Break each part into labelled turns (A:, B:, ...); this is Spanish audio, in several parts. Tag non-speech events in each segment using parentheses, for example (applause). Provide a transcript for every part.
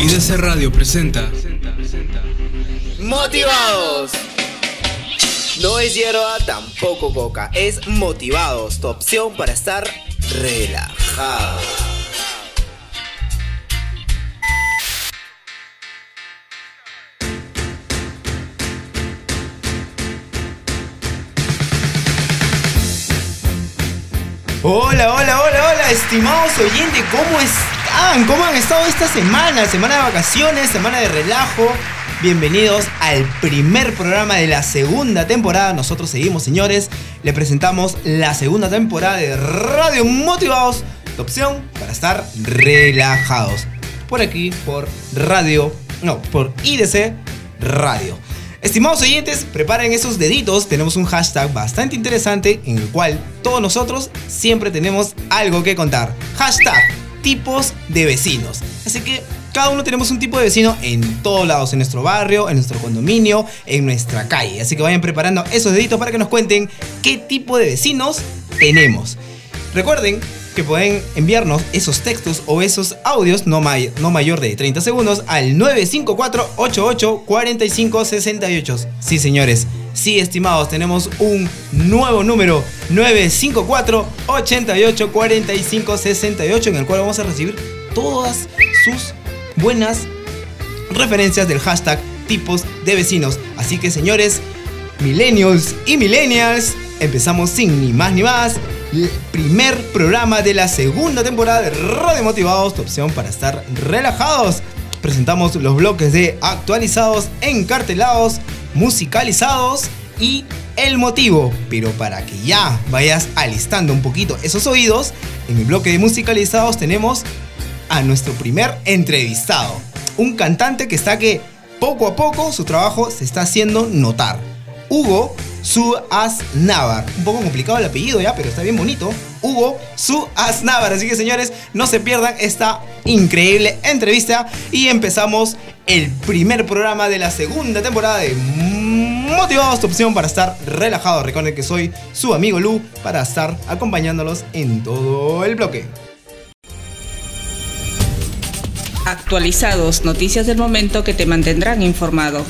A: IDC Radio presenta
B: Motivados. No es hierba, tampoco coca. Es Motivados, tu opción para estar relajado.
C: Hola, hola, hola, hola, estimados oyentes, ¿cómo están? ¿Cómo han estado esta semana? Semana de vacaciones, semana de relajo. Bienvenidos al primer programa de la segunda temporada. Nosotros seguimos, señores. Le presentamos la segunda temporada de Radio Motivados, tu opción para estar relajados. Por aquí, por Radio, no, por IDC Radio. Estimados oyentes, preparen esos deditos. Tenemos un hashtag bastante interesante en el cual todos nosotros siempre tenemos algo que contar. Hashtag tipos de vecinos. Así que cada uno tenemos un tipo de vecino en todos lados, en nuestro barrio, en nuestro condominio, en nuestra calle. Así que vayan preparando esos deditos para que nos cuenten qué tipo de vecinos tenemos. Recuerden que pueden enviarnos esos textos o esos audios no, may- no mayor de 30 segundos al 954-88-4568. Sí, señores. Sí, estimados, tenemos un nuevo número 954-88-4568 en el cual vamos a recibir todas sus buenas referencias del hashtag tipos de vecinos. Así que, señores, millennials y millennials, empezamos sin ni más ni más. El primer programa de la segunda temporada de Radio Motivados, tu opción para estar relajados. Presentamos los bloques de actualizados, encartelados, musicalizados y el motivo. Pero para que ya vayas alistando un poquito esos oídos, en el bloque de musicalizados tenemos a nuestro primer entrevistado. Un cantante que está que poco a poco su trabajo se está haciendo notar. Hugo Suaznavar. Un poco complicado el apellido ya, pero está bien bonito. Hugo Suaznavar. Así que señores, no se pierdan esta increíble entrevista. Y empezamos el primer programa de la segunda temporada de Motivados, tu opción para estar relajado. Recuerden que soy su amigo Lu para estar acompañándolos en todo el bloque.
D: Actualizados, noticias del momento que te mantendrán informado.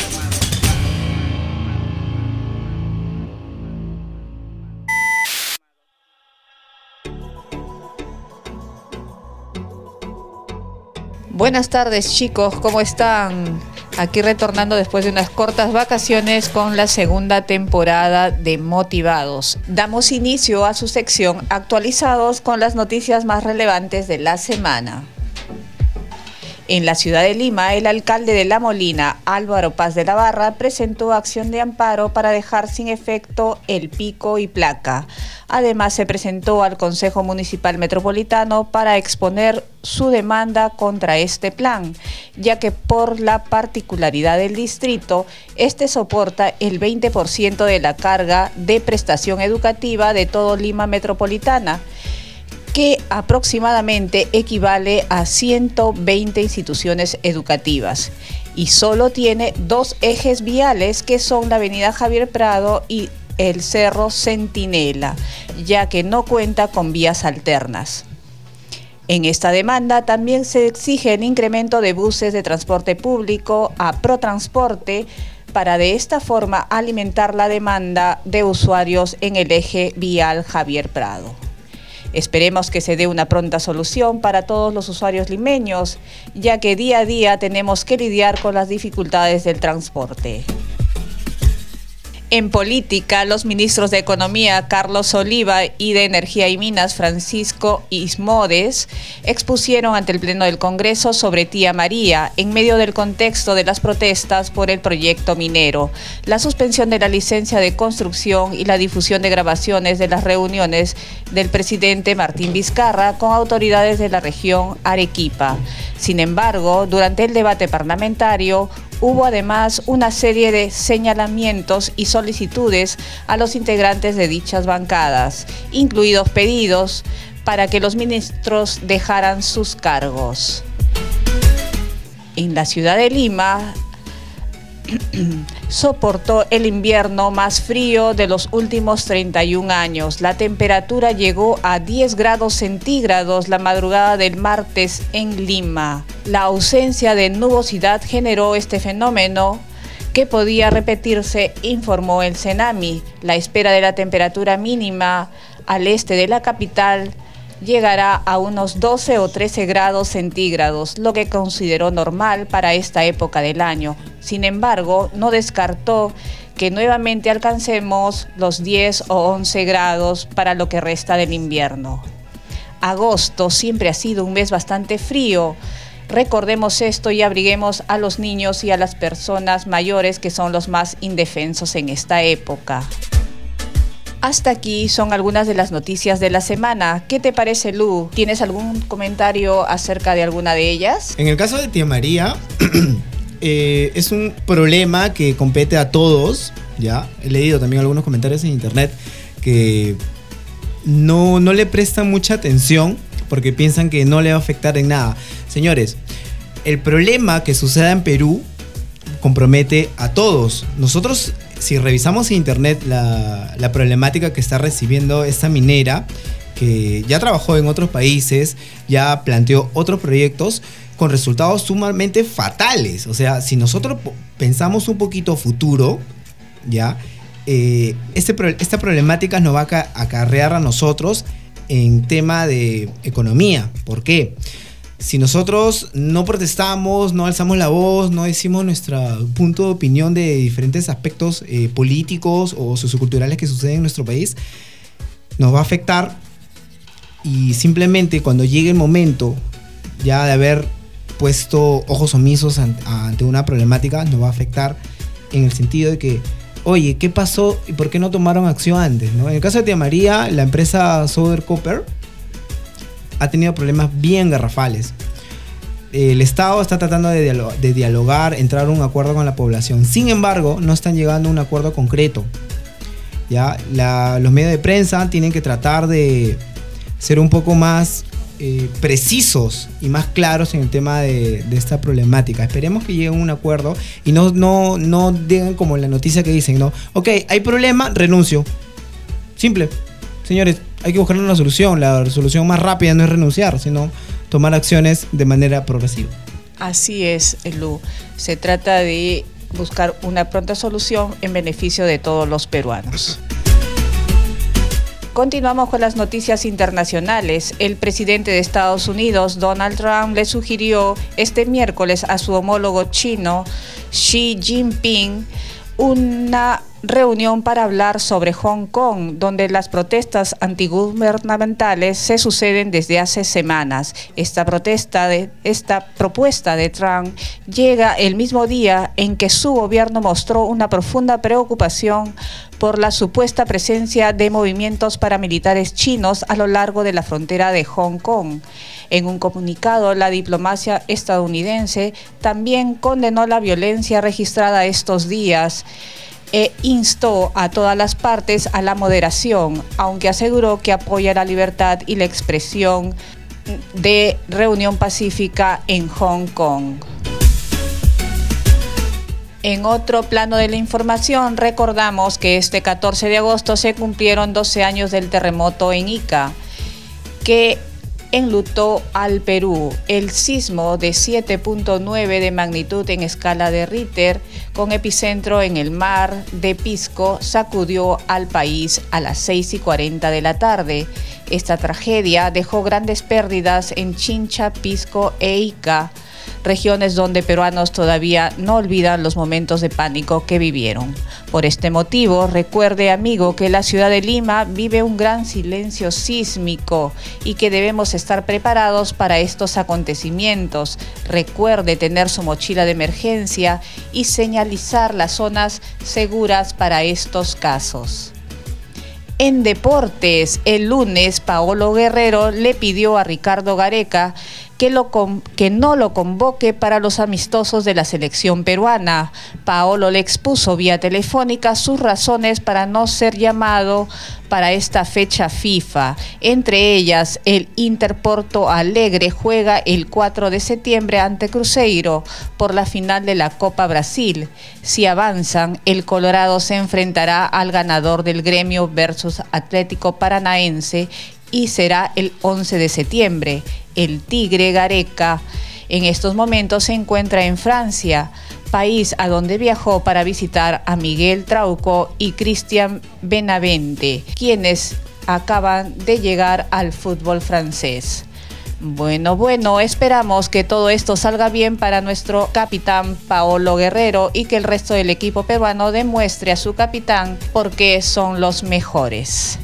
E: Buenas tardes chicos, ¿cómo están? Aquí retornando después de unas cortas vacaciones con la segunda temporada de Motivados. Damos inicio a su sección actualizados con las noticias más relevantes de la semana. En la ciudad de Lima, el alcalde de La Molina, Álvaro Paz de la Barra, presentó acción de amparo para dejar sin efecto el pico y placa. Además, se presentó al Consejo Municipal Metropolitano para exponer su demanda contra este plan, ya que por la particularidad del distrito, este soporta el 20% de la carga de prestación educativa de todo Lima Metropolitana que aproximadamente equivale a 120 instituciones educativas y solo tiene dos ejes viales que son la avenida Javier Prado y el Cerro Centinela, ya que no cuenta con vías alternas. En esta demanda también se exige el incremento de buses de transporte público a Protransporte para de esta forma alimentar la demanda de usuarios en el eje vial Javier Prado. Esperemos que se dé una pronta solución para todos los usuarios limeños, ya que día a día tenemos que lidiar con las dificultades del transporte. En política, los ministros de Economía Carlos Oliva y de Energía y Minas Francisco Ismodes expusieron ante el Pleno del Congreso sobre Tía María en medio del contexto de las protestas por el proyecto minero, la suspensión de la licencia de construcción y la difusión de grabaciones de las reuniones del presidente Martín Vizcarra con autoridades de la región Arequipa. Sin embargo, durante el debate parlamentario, Hubo además una serie de señalamientos y solicitudes a los integrantes de dichas bancadas, incluidos pedidos para que los ministros dejaran sus cargos. En la ciudad de Lima (clears throat) soportó el invierno más frío de los últimos 31 años. La temperatura llegó a 10 grados centígrados la madrugada del martes en Lima. La ausencia de nubosidad generó este fenómeno que podía repetirse, informó el Senami. La espera de la temperatura mínima al este de la capital llegará a unos 12 o 13 grados centígrados, lo que consideró normal para esta época del año. Sin embargo, no descartó que nuevamente alcancemos los 10 o 11 grados para lo que resta del invierno. Agosto siempre ha sido un mes bastante frío. Recordemos esto y abriguemos a los niños y a las personas mayores que son los más indefensos en esta época. Hasta aquí son algunas de las noticias de la semana. ¿Qué te parece, Lu? ¿Tienes algún comentario acerca de alguna de ellas?
C: En el caso de Tía María, (clears throat) eh, es un problema que compete a todos. Ya he leído también algunos comentarios en internet que no, no le prestan mucha atención porque piensan que no le va a afectar en nada. Señores, el problema que suceda en Perú compromete a todos. Nosotros si revisamos en internet la, problemática que está recibiendo esta minera, que ya trabajó en otros países, ya planteó otros proyectos con resultados sumamente fatales. O sea, si nosotros pensamos un poquito futuro, ya, eh, este, esta problemática nos va a acarrear a nosotros en tema de economía. ¿Por qué? Si nosotros no protestamos, no alzamos la voz, no decimos nuestro punto de opinión de diferentes aspectos eh, políticos o socioculturales que suceden en nuestro país, nos va a afectar y simplemente cuando llegue el momento ya de haber puesto ojos omisos ante una problemática, nos va a afectar en el sentido de que, oye, ¿qué pasó y por qué no tomaron acción antes? En el caso de Tía María, la empresa Soder Copper, ha tenido problemas bien garrafales. El Estado está tratando de, dialogar, entrar a un acuerdo con la población. Sin embargo, no están llegando a un acuerdo concreto. ¿ya? los medios de prensa tienen que tratar de ser un poco más eh, precisos y más claros en el tema de, esta problemática. Esperemos que lleguen a un acuerdo y no, no, no digan como la noticia que dicen, ¿no? Ok, hay problema, renuncio. Simple. Señores, hay que buscar una solución. La solución más rápida no es renunciar, sino tomar acciones de manera progresiva.
E: Así es, Lu. Se trata de buscar una pronta solución en beneficio de todos los peruanos. Continuamos con las noticias internacionales. El presidente de Estados Unidos, Donald Trump, le sugirió este miércoles a su homólogo chino, Xi Jinping, una reunión para hablar sobre Hong Kong, donde las protestas antigubernamentales se suceden desde hace semanas. Esta protesta de esta propuesta de Trump llega el mismo día en que su gobierno mostró una profunda preocupación por la supuesta presencia de movimientos paramilitares chinos a lo largo de la frontera de Hong Kong. En un comunicado, la diplomacia estadounidense también condenó la violencia registrada estos días e instó a todas las partes a la moderación, aunque aseguró que apoya la libertad y la expresión de reunión pacífica en Hong Kong. En otro plano de la información, recordamos que este 14 de agosto se cumplieron 12 años del terremoto en Ica, que enlutó al Perú. El sismo de 7.9 de magnitud en escala de Ritter, con epicentro en el mar de Pisco, sacudió al país a las 6 y 40 de la tarde. Esta tragedia dejó grandes pérdidas en Chincha, Pisco e Ica regiones donde peruanos todavía no olvidan los momentos de pánico que vivieron. Por este motivo, recuerde amigo que la ciudad de Lima vive un gran silencio sísmico y que debemos estar preparados para estos acontecimientos. Recuerde tener su mochila de emergencia y señalizar las zonas seguras para estos casos. En deportes, el lunes, Paolo Guerrero le pidió a Ricardo Gareca que, no lo convoque para los amistosos de la selección peruana. Paolo le expuso vía telefónica sus razones para no ser llamado para esta fecha FIFA. Entre ellas, el Interporto Alegre juega el 4 de septiembre ante Cruzeiro por la final de la Copa Brasil. Si avanzan, el Colorado se enfrentará al ganador del gremio versus Atlético Paranaense y será el 11 de septiembre. El Tigre Gareca En estos momentos se encuentra en Francia, país a donde viajó para visitar a Miguel Trauco y Cristian Benavente, quienes acaban de llegar al fútbol francés. Bueno, bueno, esperamos que todo esto salga bien para nuestro capitán Paolo Guerrero y que el resto del equipo peruano demuestre a su capitán por qué son los mejores.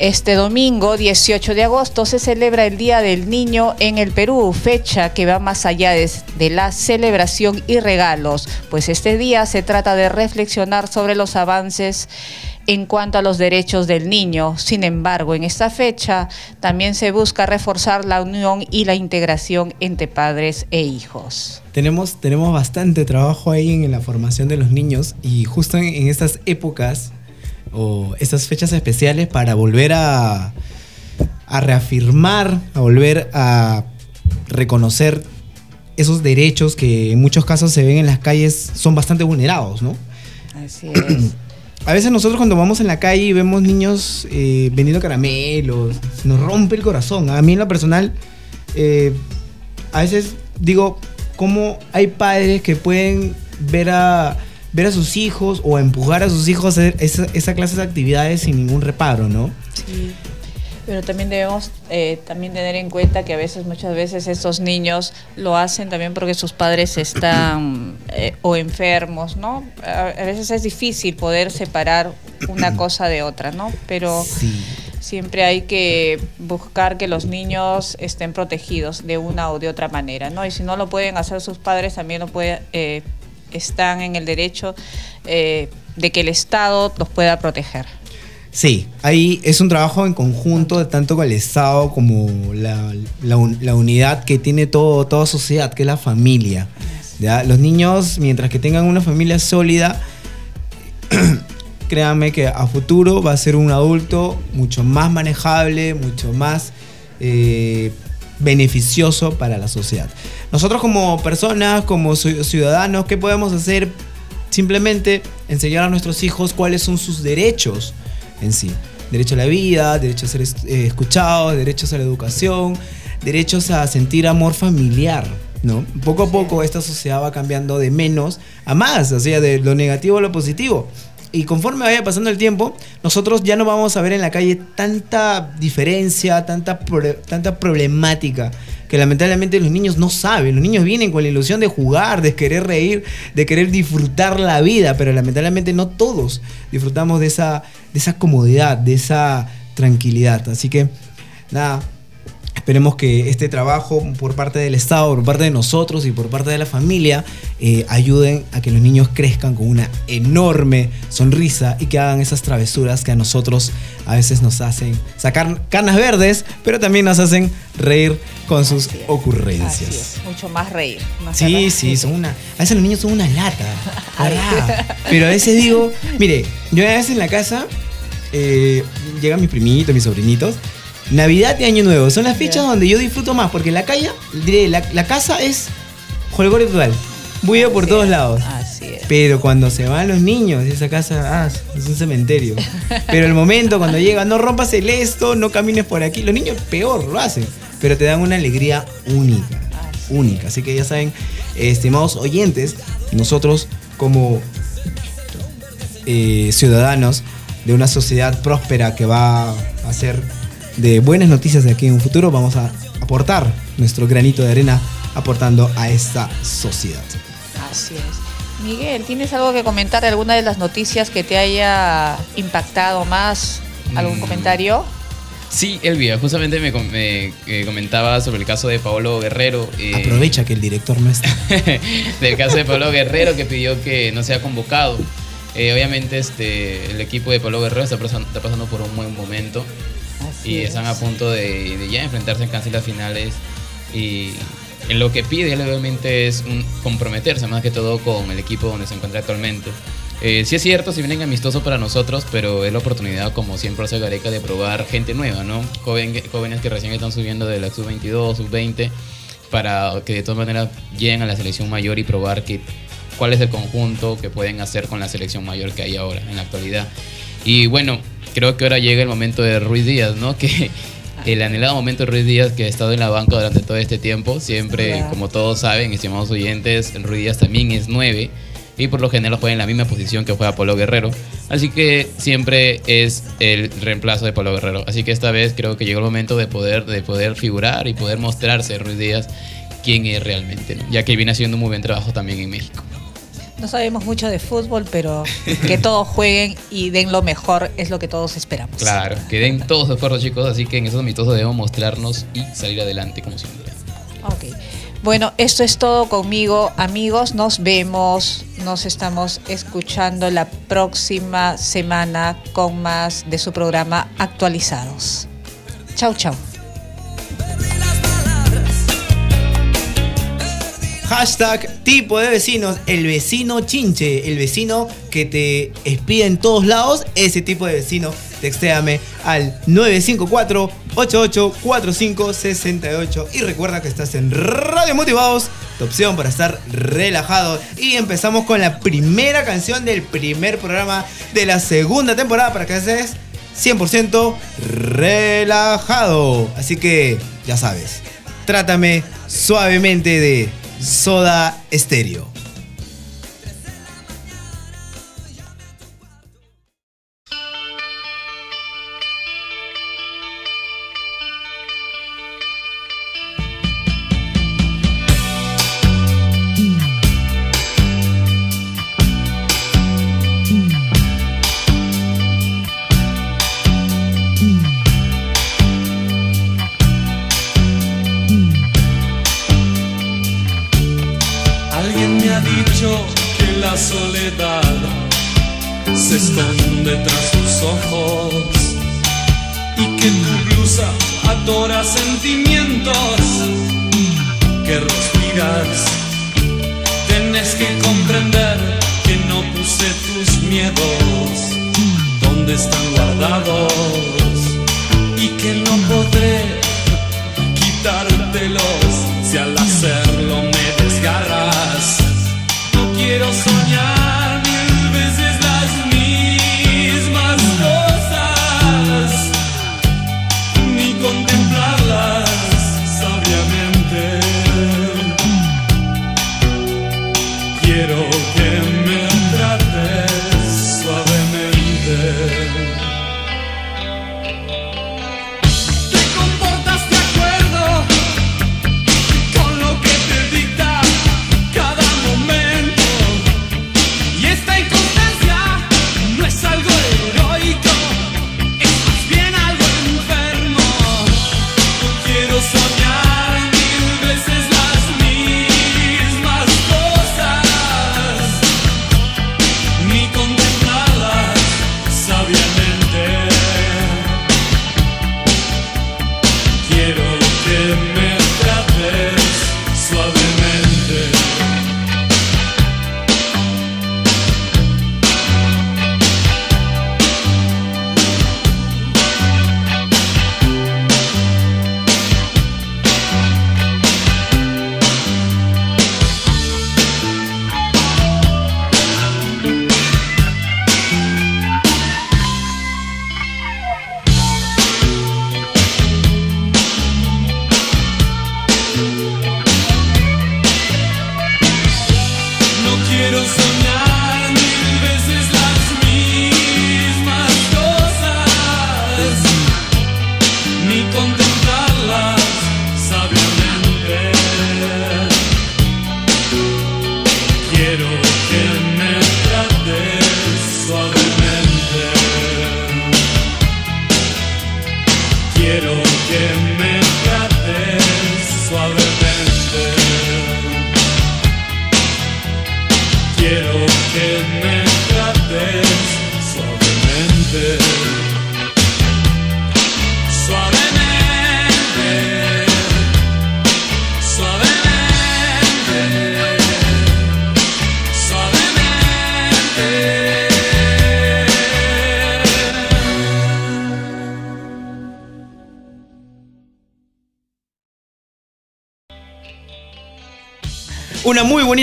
E: Este domingo 18 de agosto se celebra el Día del Niño en el Perú, fecha que va más allá de, la celebración y regalos, pues este día se trata de reflexionar sobre los avances en cuanto a los derechos del niño. Sin embargo, en esta fecha también se busca reforzar la unión y la integración entre padres e hijos.
C: Tenemos, tenemos bastante trabajo ahí en la formación de los niños y justo en estas épocas o estas fechas especiales para volver a, a reafirmar, a volver a reconocer esos derechos que en muchos casos se ven en las calles son bastante vulnerados, ¿no?
E: Así es. (clears throat)
C: A veces nosotros cuando vamos en la calle y vemos niños eh, vendiendo caramelos, nos rompe el corazón. A mí en lo personal, eh, a veces digo, ¿cómo hay padres que pueden ver a, ver a sus hijos o empujar a sus hijos a hacer esa, esa clase de actividades sin ningún reparo, ¿no?
E: Sí. Pero también debemos eh, también tener en cuenta que a veces, muchas veces, estos niños lo hacen también porque sus padres están eh, o enfermos, ¿no? A, a, veces es difícil poder separar una cosa de otra, ¿no? Pero
C: Sí.
E: siempre hay que buscar que los niños estén protegidos de una o de otra manera, ¿no? Y si no lo pueden hacer sus padres, también lo puede, eh, están en el derecho eh, de que el Estado los pueda proteger.
C: Sí, ahí es un trabajo en conjunto, tanto con el Estado como la, la un- la unidad que tiene todo, toda sociedad, que es la familia. ¿ya? Los niños, mientras que tengan una familia sólida, (clears throat) créanme que a futuro va a ser un adulto mucho más manejable, mucho más eh, beneficioso para la sociedad. Nosotros como personas, como ci- ciudadanos, ¿qué podemos hacer? Simplemente enseñar a nuestros hijos cuáles son sus derechos en sí. Derecho a la vida, derecho a ser eh, escuchados, derechos a la educación, derechos a sentir amor familiar. ¿no? Poco a poco esta sociedad va cambiando de menos a más, o sea, de lo negativo a lo positivo. Y conforme vaya pasando el tiempo, nosotros ya no vamos a ver en la calle tanta diferencia, tanta, pro- tanta problemática que lamentablemente los niños no saben. Los niños vienen con la ilusión de jugar, de querer reír, de querer disfrutar la vida, pero lamentablemente no todos disfrutamos de esa, de esa comodidad, de esa tranquilidad. Así que, nada, Esperemos que este trabajo por parte del Estado, por parte de nosotros y por parte de la familia eh, ayuden a que los niños crezcan con una enorme sonrisa y que hagan esas travesuras que a nosotros a veces nos hacen sacar canas verdes, pero también nos hacen reír con sus
E: Así
C: ocurrencias.
E: Así es, mucho más reír. ¿no
C: Sí, sí, son una. A veces los niños son una lata. (laughs) Pero a veces digo, mire, yo a veces en la casa eh, llegan mis primitos, mis sobrinitos. Navidad y Año Nuevo son las fechas
E: Ya.
C: donde yo disfruto más, porque la calle, diré, la, la casa es jolgorio total. Bulla por todos
E: es,
C: lados.
E: Así es.
C: Pero cuando se van los niños, esa casa ah, es un cementerio. Pero el momento cuando llega, no rompas el esto, no camines por aquí. Los niños peor lo hacen, pero te dan una alegría única.
E: Así
C: Única. Así que ya saben, estimados oyentes, nosotros como eh, ciudadanos de una sociedad próspera que va a ser de buenas noticias de aquí en un futuro, vamos a aportar nuestro granito de arena aportando a esta sociedad.
E: Así es. Miguel, ¿tienes algo que comentar de alguna de las noticias que te haya impactado más? ¿Algún
A: Mm.
E: comentario?
A: Sí, Elvia, justamente me, eh, comentaba sobre el caso de Paolo Guerrero. eh,
C: Aprovecha que el director no está. (laughs)
A: del caso de Pablo Guerrero que pidió que no sea convocado. Eh, obviamente este, el equipo de Pablo Guerrero está pasando, está pasando por un buen momento
E: Así
A: y
E: es.
A: están a punto de, de ya enfrentarse en casi las finales y lo que pide él obviamente es un- comprometerse más que todo con el equipo donde se encuentra actualmente. Eh, sí es cierto, si vienen amistosos para nosotros, pero es la oportunidad, como siempre hace Gareca, de probar gente nueva, ¿no? Joven- jóvenes que recién están subiendo de la sub-22, sub-20, para que de todas maneras lleguen a la selección mayor y probar que, cuál es el conjunto que pueden hacer con la selección mayor que hay ahora, en la actualidad. Y bueno, creo que ahora llega el momento de Ruiz Díaz, ¿no? Que (laughs) el anhelado momento de Ruiz Díaz que ha estado en la banca durante todo este tiempo. Siempre,
E: Claro.
A: como todos saben, estimados oyentes, Ruiz Díaz también es 9 y por lo general juega en la misma posición que juega Polo Guerrero. Así que siempre es el reemplazo de Polo Guerrero. Así que esta vez creo que llegó el momento de poder, de poder figurar y poder mostrarse Ruiz Díaz quién es realmente, ¿no? ya que viene haciendo un muy buen trabajo también en México.
E: No sabemos mucho de fútbol, pero que todos jueguen y den lo mejor es lo que todos esperamos.
A: Claro, que den todos de acuerdo chicos, así que en esos amistosos debemos mostrarnos y salir adelante como siempre.
E: Ok. Bueno, esto es todo conmigo, amigos. Nos vemos, nos estamos escuchando la próxima semana con más de su programa Actualizados. Chau, chau.
F: Hashtag tipo de vecinos, el vecino chinche, el vecino que te espía en todos lados, ese tipo de vecino, textéame al 954-884568 y recuerda que estás en Radio Motivados, tu opción para estar relajado. Y empezamos con la primera canción del primer programa de la segunda temporada para que estés 100% relajado. Así que ya sabes, trátame suavemente de Soda Stereo.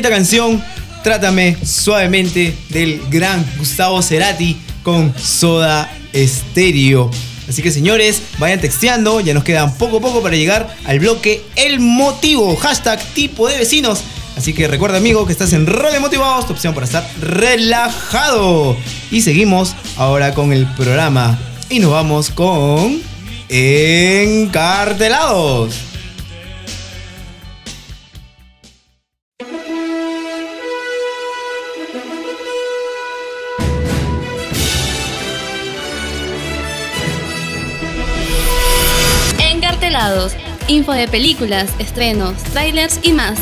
F: Bonita canción, Trátame suavemente del gran Gustavo Cerati con Soda Stereo.
C: Así que señores, vayan texteando, ya nos quedan poco a poco para llegar al bloque El Motivo, hashtag tipo de vecinos. Así que recuerda amigo que estás en Radio Motivados, tu opción para estar relajado. Y seguimos ahora con el programa. Y nos vamos con Encartelados.
G: Info de películas, estrenos, trailers y más.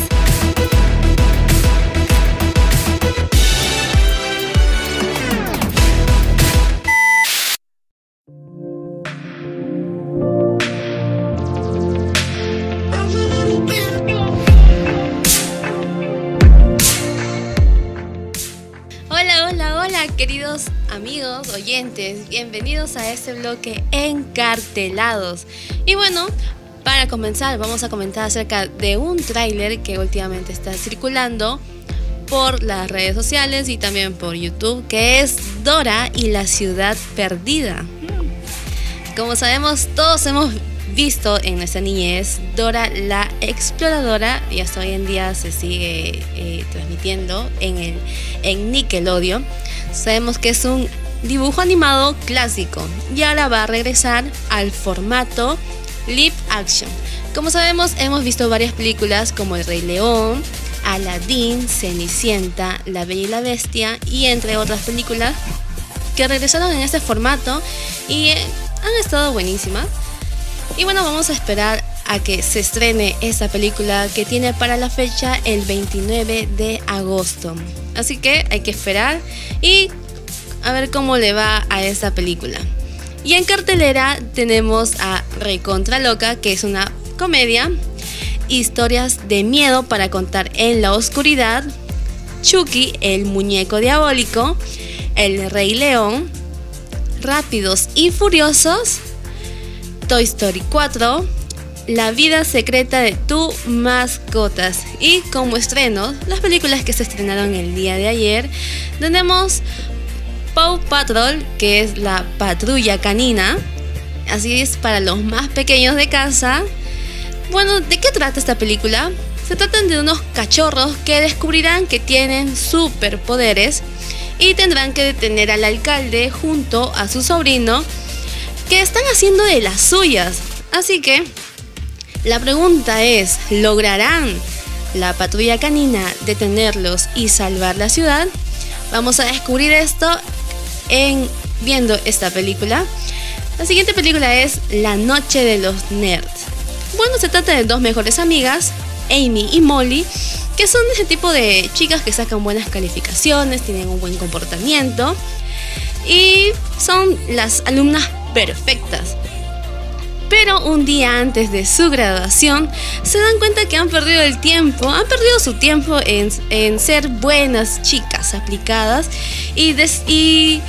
G: Hola, hola, hola, queridos amigos, oyentes, bienvenidos a este bloque Encartelados. Y bueno, para comenzar, vamos a comentar acerca de un tráiler que últimamente está circulando por las redes sociales y también por YouTube, que es Dora y la ciudad perdida. Como sabemos, todos hemos visto en nuestra niñez Dora la exploradora y hasta hoy en día se sigue eh, transmitiendo en, el, en Nickelodeon. Sabemos que es un dibujo animado clásico y ahora va a regresar al formato live action. Como sabemos, hemos visto varias películas como El Rey León, Aladdin, Cenicienta, La Bella y la Bestia y entre otras películas que regresaron en este formato y han estado buenísimas. Y bueno, vamos a esperar a que se estrene esta película que tiene para la fecha el 29 de agosto. Así que hay que esperar y a ver cómo le va a esta película. Y en cartelera tenemos a Recontra Loca, que es una comedia, historias de miedo para contar en la oscuridad, Chucky, el muñeco diabólico, El Rey León, Rápidos y Furiosos, Toy Story 4, La vida secreta de tu mascotas. Y como estrenos, las películas que se estrenaron el día de ayer, tenemos Paw Patrol, que es la patrulla canina. Así es para los más pequeños de casa. Bueno, ¿de qué trata esta película? Se tratan de unos cachorros que descubrirán que tienen superpoderes y tendrán que detener al alcalde junto a su sobrino que están haciendo de las suyas. Así que la pregunta es, ¿lograrán la patrulla canina detenerlos y salvar la ciudad? Vamos a descubrir esto en viendo esta película. La siguiente película es La Noche de los Nerds. Bueno, se trata de dos mejores amigas, Amy y Molly, que son ese tipo de chicas que sacan buenas calificaciones, tienen un buen comportamiento y son las alumnas perfectas. Pero un día antes de su graduación se dan cuenta que han perdido el tiempo, han perdido su tiempo en, en ser buenas chicas aplicadas y, des- y,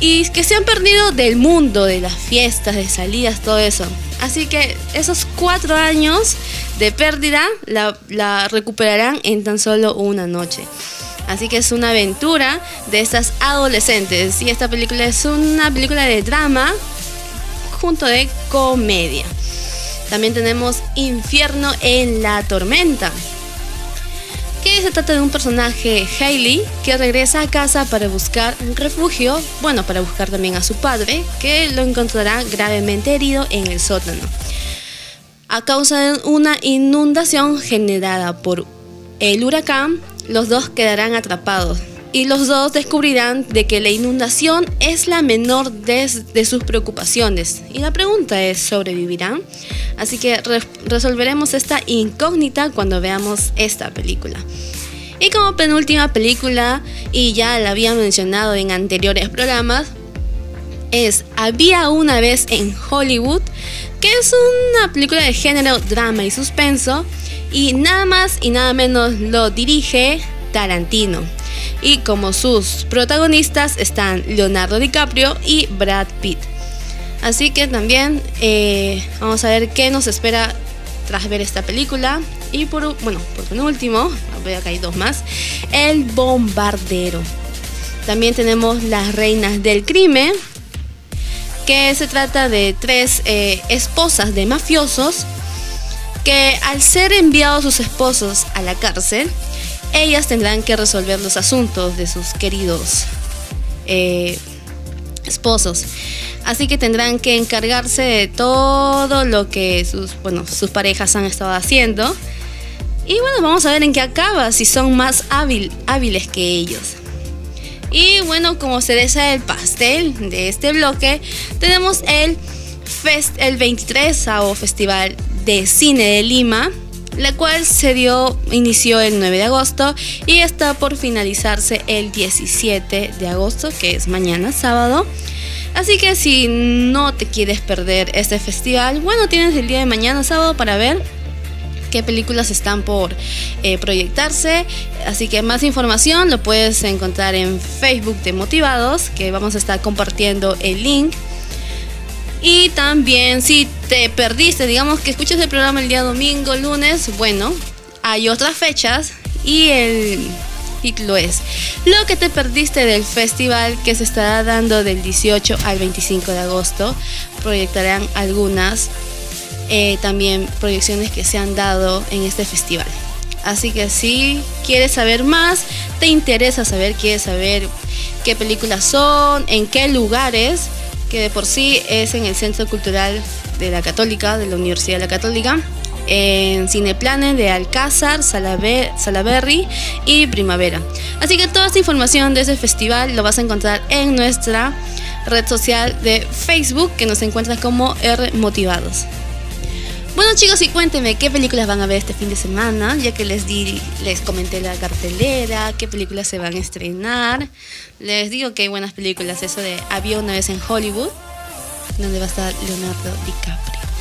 G: y que se han perdido del mundo, de las fiestas, de salidas, todo eso. Así que esos cuatro años de pérdida la, la recuperarán en tan solo una noche. Así que es una aventura de estas adolescentes. Y esta película es una película de drama de comedia. También tenemos Infierno en la Tormenta. Que se trata de un personaje, Hailey, que regresa a casa para buscar un refugio, bueno, para buscar también a su padre, que lo encontrará gravemente herido en el sótano. A causa de una inundación generada por el huracán, los dos quedarán atrapados y los dos descubrirán de que la inundación es la menor de, sus preocupaciones. Y la pregunta es, ¿sobrevivirán? Así que re- resolveremos esta incógnita cuando veamos esta película. Y como penúltima película, y ya la había mencionado en anteriores programas, es Había una vez en Hollywood, que es una película de género drama y suspenso, y nada más y nada menos lo dirige Tarantino. Y como sus protagonistas están Leonardo DiCaprio y Brad Pitt. Así que también eh, vamos a ver qué nos espera tras ver esta película. Y por, bueno, por penúltimo, veo que hay dos más, El Bombardero. También tenemos Las Reinas del Crimen, que se trata de tres eh, esposas de mafiosos que al ser enviados sus esposos a la cárcel, ellas tendrán que resolver los asuntos de sus queridos eh, esposos. Así que tendrán que encargarse de todo lo que sus, bueno, sus parejas han estado haciendo. Y bueno, vamos a ver en qué acaba, si son más hábil, hábiles que ellos. Y bueno, como se desea el pastel de este bloque, tenemos el, fest, el 23 Festival de Cine de Lima, la cual se dio, inició el 9 de agosto y está por finalizarse el 17 de agosto, que es mañana sábado. Así que si no te quieres perder este festival, bueno, tienes el día de mañana sábado para ver qué películas están por eh, proyectarse. Así que más información lo puedes encontrar en Facebook de Motivados, que vamos a estar compartiendo el link. Y también si te perdiste, digamos que escuchas el programa el día domingo, lunes, bueno, hay otras fechas y el título es Lo que te perdiste del festival que se estará dando del 18 al 25 de agosto. Proyectarán algunas eh, también proyecciones que se han dado en este festival. Así que si quieres saber más, te interesa saber, quieres saber qué películas son, en qué lugares, que de por sí es en el Centro Cultural de la Católica, de la Universidad de la Católica, en Cineplanes de Alcázar, Salabe- Salaberry y Primavera. Así que toda esta información de ese festival lo vas a encontrar en nuestra red social de Facebook, que nos encuentras como R Motivados. Bueno chicos, y cuéntenme qué películas van a ver este fin de semana, ya que les di, les comenté la cartelera, qué películas se van a estrenar. Les digo que hay buenas películas, eso de Había una vez en Hollywood, donde va a estar Leonardo DiCaprio.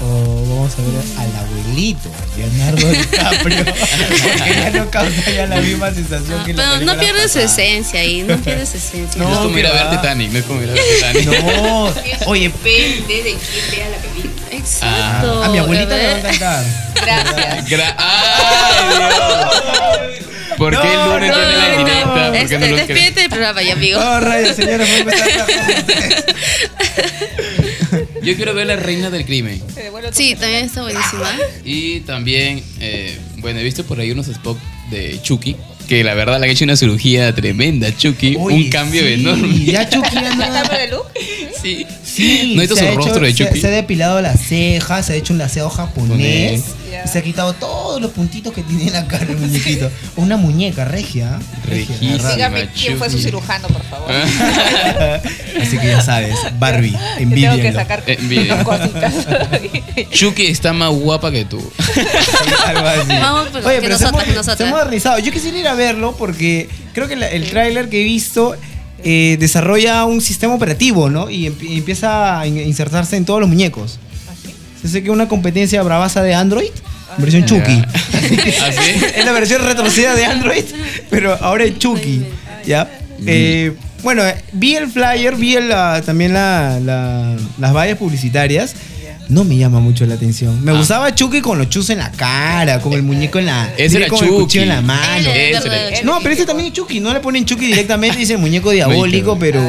C: O vamos a ver al abuelito, Leonardo (laughs) DiCaprio. Porque ya no causa ya la misma sensación
G: Ah,
C: que la
G: pero no
C: película
G: pierdes su
C: pasada.
G: esencia ahí, no pierdes esencia.
C: No,
A: no es como ir a
C: que
A: ver. Titanic, no es como ir a ver Titanic.
C: No, (laughs) oye,
E: Depende de quién vea la película.
G: Exacto.
C: a mi abuelita le va a encantar.
E: Gracias.
A: Gra- ¡Ay, Dios! ¿Por qué el
C: No,
A: lunes
C: no,
A: tiene la
C: no.
A: ¿Por qué
G: Este,
A: no
G: despídete del programa ya, amigo.
C: Oh, rayos, señores, voy a empezar. (laughs)
A: Yo quiero ver La Reina del Crimen.
G: Sí, también está buenísima.
A: Y también, eh, bueno, he visto por ahí unos spots de Chucky. Que la verdad le han hecho una cirugía tremenda, Chucky.
C: Oye,
A: un cambio
C: sí,
A: enorme.
C: Ya Chucky (laughs) no-
E: ¿Cambio de look?
A: Sí.
C: Sí,
A: ¿No has visto su
C: ha hecho-
A: rostro de
C: se-
A: Chucky?
C: Se, ha depilado las cejas, se ha hecho un laseo japonés. Se ha quitado todos los puntitos que tiene en la cara el muñequito. Una muñeca regia. regia.
E: Dígame quién fue su cirujano, por favor. (laughs)
C: Así que ya sabes, Barbie,
E: Tengo que
C: envidia.
E: sacar
A: Envidia.
E: cositas. (laughs)
A: Chucky está más guapa que tú.
C: Algo así.
G: Vamos, pero que
C: se,
G: nosotras,
C: hemos,
G: que nosotras.
C: se ha modernizado. Yo quisiera ir a verlo porque creo que la- el tráiler que he visto eh, desarrolla un sistema operativo, ¿no? Y, em- empieza a in- insertarse en todos los muñecos. Se sé que una competencia bravaza de Android, versión Chucky. (laughs)
A: ¿Ah, sí? (laughs)
C: es la versión retrocedida de Android, pero ahora es Chucky. ¿Ya? Eh, bueno, eh, vi el flyer, vi el, ah, también la- la- las vallas publicitarias. No me llama mucho la atención. Me
A: Ah.
C: gustaba Chucky con los chus en la cara, con el muñeco en la.
A: Ese era
C: con el
A: Chucky.
C: cuchillo en la mano.
G: Él
A: Ese
C: No, pero este también es Chucky. No le ponen Chucky directamente, dice muñeco diabólico, pero.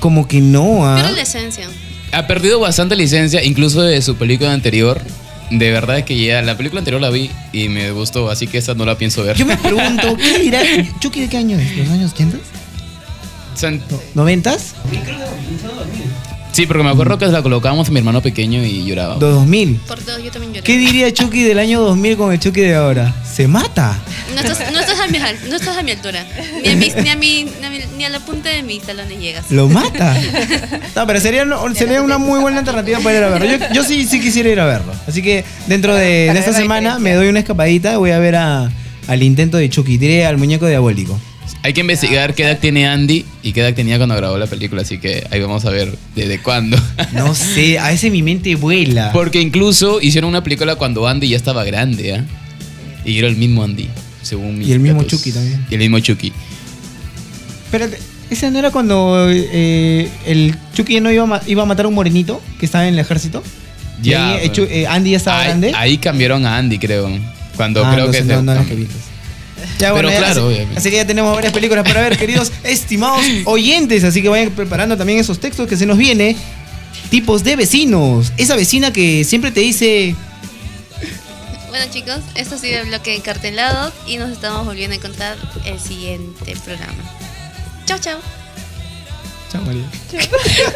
C: Como que no, ¿ah?
G: Pero la esencia.
A: Ha perdido bastante licencia, incluso de su película anterior. De verdad es que ya la película anterior la vi y me gustó, así que esta no la pienso ver.
C: Yo me pregunto, ¿qué dirá? ¿Chucky de qué año es? ¿Los años 80?
A: San-
C: ¿90s?
A: Sí, porque me acuerdo que la colocábamos a mi hermano pequeño y lloraba.
C: ¿Los 2000?
G: Por dos, yo también lloré.
C: ¿Qué diría Chucky del año 2000 con el Chucky de ahora? ¿Se mata?
G: No estás, no, estás a mi, al- no estás a mi altura. Ni a, mi, ni, a mi- ni a la punta de mis talones llegas.
C: ¿Lo mata? (laughs) No, pero sería, sería una muy buena alternativa para ir a verlo. Yo, yo sí, sí quisiera ir a verlo. Así que dentro de, esta semana me doy una escapadita. Voy a ver a- al intento de Chucky. Diré al muñeco diabólico.
A: Hay que investigar qué edad tiene Andy y qué edad tenía cuando grabó la película, así que ahí vamos a ver desde cuándo. (laughs)
C: No sé, a veces mi mente vuela.
A: Porque incluso hicieron una película cuando Andy ya estaba grande, ¿ah? Y era el mismo Andy, según mis
C: Y el mismo
A: datos.
C: Chucky también.
A: Y el mismo Chucky.
C: Espérate, ¿esa no era cuando eh, el Chucky no iba a, iba a matar a un morenito que estaba en el ejército? Y
A: Ya,
C: ahí, eh, eh, Andy ya estaba
A: ahí,
C: grande.
A: ahí cambiaron a Andy, creo. Cuando
C: Ah,
A: creo que se-
C: no, no las Ya,
A: Pero
C: ya,
A: claro,
C: así,
A: obviamente.
C: así que ya tenemos varias películas para ver, queridos (laughs) estimados oyentes. Así que vayan preparando también esos textos que se nos viene. Tipos de vecinos. Esa vecina que siempre te dice.
G: Bueno chicos, esto ha sido el bloque encartelado y nos estamos volviendo a encontrar el siguiente programa. Chao, chao.
C: Chao, María. (laughs)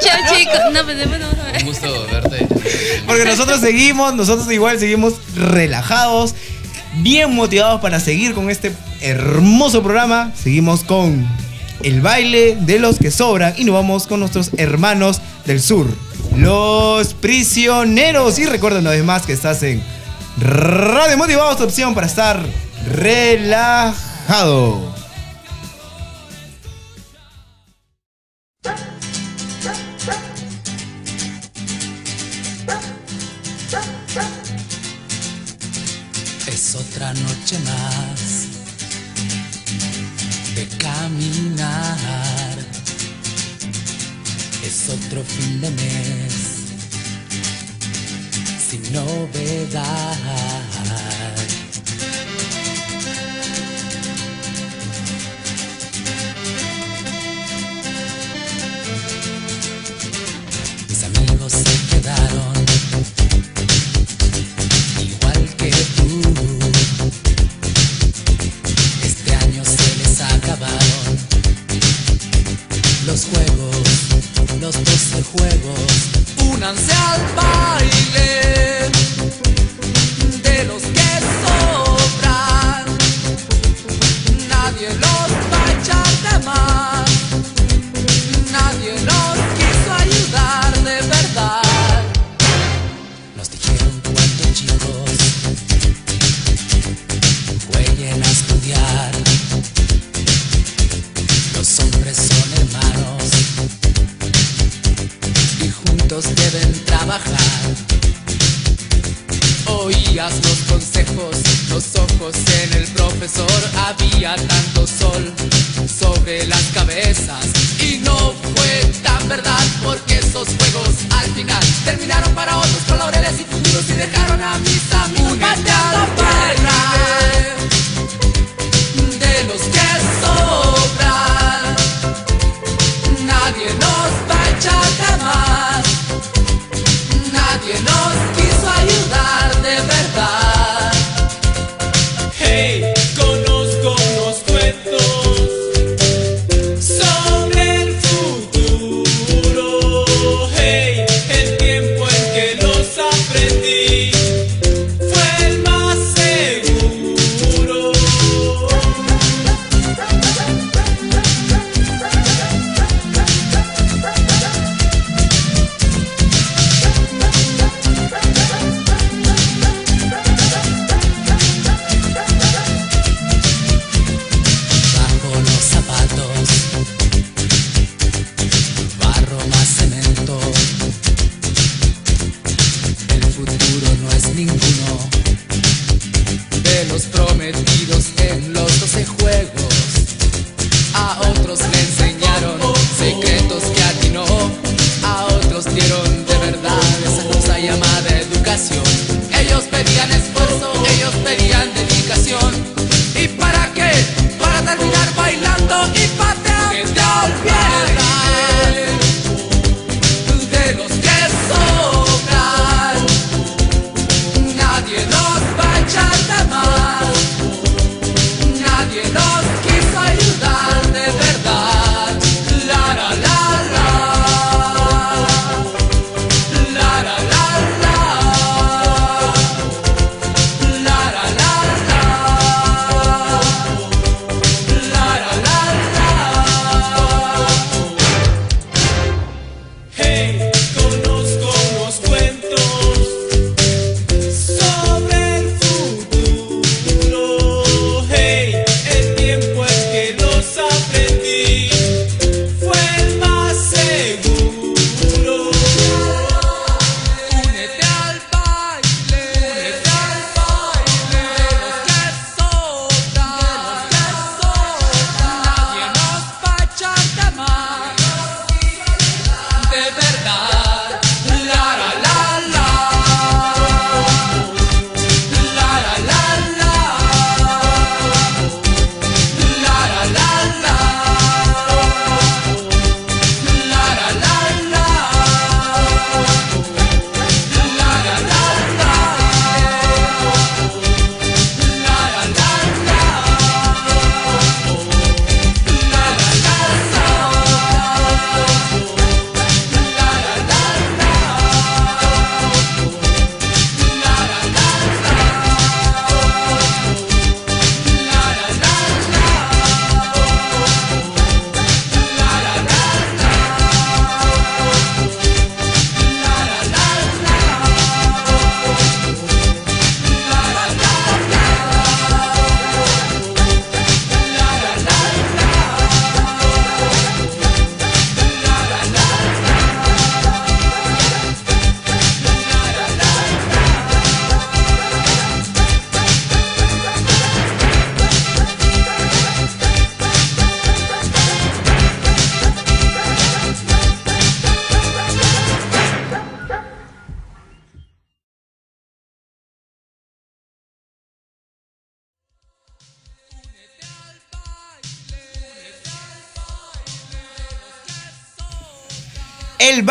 G: chao chicos. No, pues vamos a ver.
A: Un gusto verte.
C: Porque nosotros seguimos, nosotros igual seguimos relajados, bien motivados para seguir con este hermoso programa. Seguimos con el baile de los que sobran y nos vamos con nuestros hermanos del sur, los prisioneros. Y recuerda una vez más que estás en Radio Motivados, opción para estar relajado.
H: Más de caminar. Es otro fin de mes sin novedad. Mis amigos se quedaron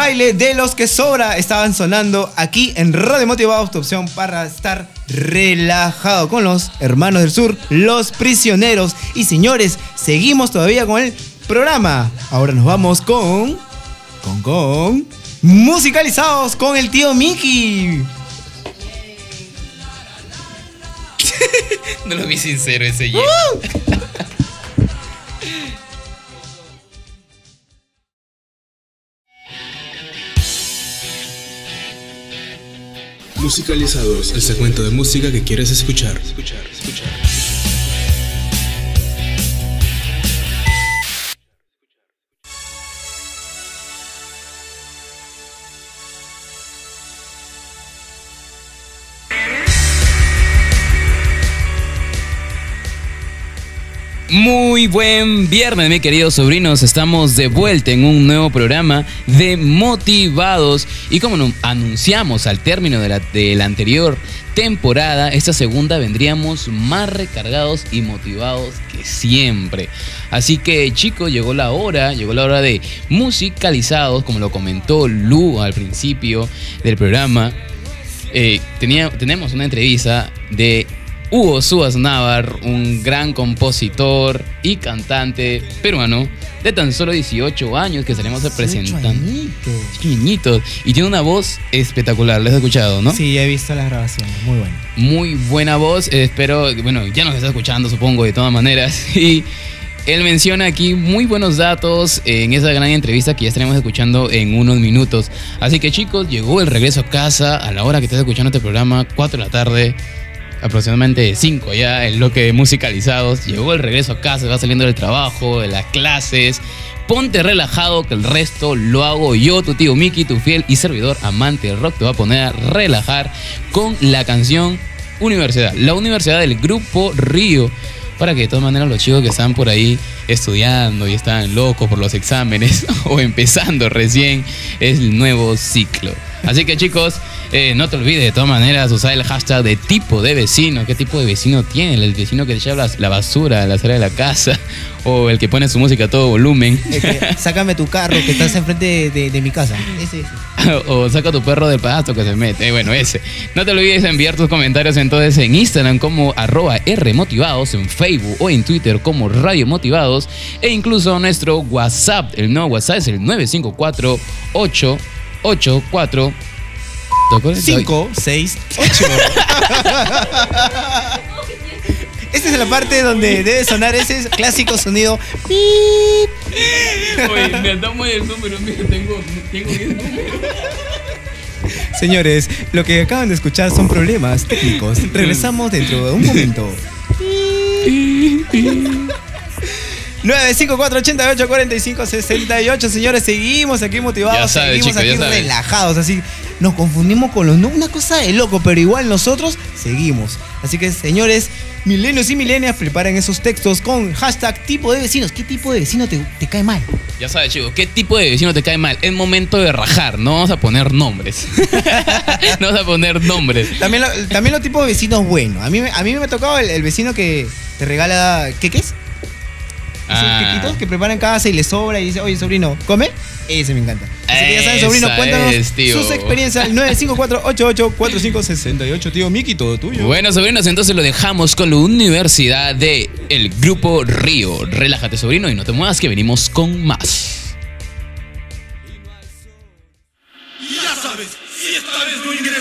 C: baile de los que sobra estaban sonando aquí en Radio Motivados, tu opción para estar relajado con los hermanos del sur, los prisioneros. Y señores, seguimos todavía con el programa. Ahora nos vamos con. con. con. musicalizados con el tío Mickey. (laughs)
A: No lo vi sincero ese yeah.
I: Musicalizados, el segmento de música que quieres escuchar. escuchar, escuchar.
A: Muy buen viernes, mis queridos sobrinos. Estamos de vuelta en un nuevo programa de Motivados. Y como anunciamos al término de la, de la anterior temporada, esta segunda vendríamos más recargados y motivados que siempre. Así que, chicos, llegó la hora, llegó la hora de musicalizados, como lo comentó Lu al principio del programa. Eh, tenía, tenemos una entrevista de Hugo Suaz Navar, un gran compositor y cantante peruano de tan solo 18 años que estaremos presentando. Niñitos. Y tiene una voz espectacular, ¿lo has escuchado, no?
C: Sí, he visto las grabaciones, muy bueno.
A: Muy buena voz, espero, bueno, ya nos está escuchando supongo de todas maneras. (laughs) Y él menciona aquí muy buenos datos en esa gran entrevista que ya estaremos escuchando en unos minutos. Así que chicos, llegó el regreso a casa a la hora que estás escuchando este programa, 4 de la tarde, aproximadamente 5 ya, en lo que musicalizados. Llegó el regreso a casa, va saliendo del trabajo, de las clases. Ponte relajado que el resto lo hago yo, tu tío Mickey, tu fiel y servidor amante del rock. Te va a poner a relajar con la canción Universidad. La universidad del grupo Río. Para que de todas maneras los chicos que están por ahí estudiando y están locos por los exámenes (laughs) o empezando recién el nuevo ciclo. Así que chicos, eh, no te olvides de todas maneras usar el hashtag de tipo de vecino. ¿Qué tipo de vecino tiene? El vecino que te lleva la, la basura a la sala de la casa (laughs) o el que pone su música a todo volumen.
C: Es que, (laughs) sácame tu carro que estás enfrente de, de- de mi casa. Ese, ese.
A: o saca tu perro del pasto que se mete. Eh, bueno, ese. No te olvides de enviar tus comentarios entonces en Instagram como arroba Rmotivados, en Facebook o en Twitter como Radio Motivados e incluso nuestro WhatsApp. El nuevo WhatsApp es el 954 884
C: 5, 6, 8. Esta es la parte donde debe sonar ese clásico sonido.
A: Oye, me damos el número, mira, tengo, tengo 10 números.
C: Señores, lo que acaban de escuchar son problemas técnicos. Regresamos dentro de un momento. (laughs) 954-88-45-68 Señores, seguimos aquí motivados,
A: sabe,
C: seguimos aquí relajados, así nos confundimos con los no, una cosa de loco, pero igual nosotros seguimos. Así que, señores, milenios y milenias, preparen esos textos con hashtag tipo de vecinos. ¿Qué tipo de vecino te, te cae mal?
A: Ya sabes, chicos, ¿qué tipo de vecino te cae mal? Es momento de rajar, no vamos a poner nombres. (laughs) no vamos a poner nombres.
C: También, lo- también los tipos de vecinos buenos. A mí, me- a mí me ha tocado el, el vecino que te regala queques. Esos
A: Ah.
C: quequitos que preparan casa y le sobra y dice, oye, sobrino, ¿come? Ese me encanta. Así que ya saben, sobrino, cuéntanos
A: es,
C: sus experiencias al 954-88-4568. Tío Miki, todo tuyo.
A: Bueno, sobrinos, entonces lo dejamos con la universidad de el Grupo Río. Relájate, sobrino, y no te muevas que venimos con más.
J: Ya sabes, si esta vez no ingresas,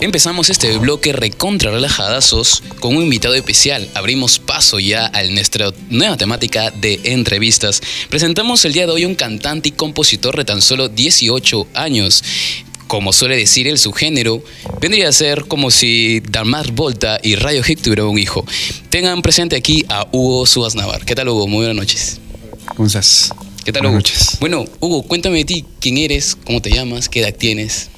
A: empezamos este bloque recontra relajadazos con un invitado especial. Abrimos paso ya a nuestra nueva temática de entrevistas. Presentamos el día de hoy un cantante y compositor de tan solo 18 años. Como suele decir él, su género vendría a ser como si Dalmar Volta y Rayo Hit tuvieran un hijo. Tengan presente aquí a Hugo Subas Navar. ¿Qué tal, Hugo? Muy buenas noches.
K: ¿Cómo estás?
A: ¿Qué tal,
K: Buenas
A: Hugo?
K: noches.
A: Bueno, Hugo, cuéntame de ti. ¿Quién eres? ¿Cómo te llamas? ¿Qué edad tienes?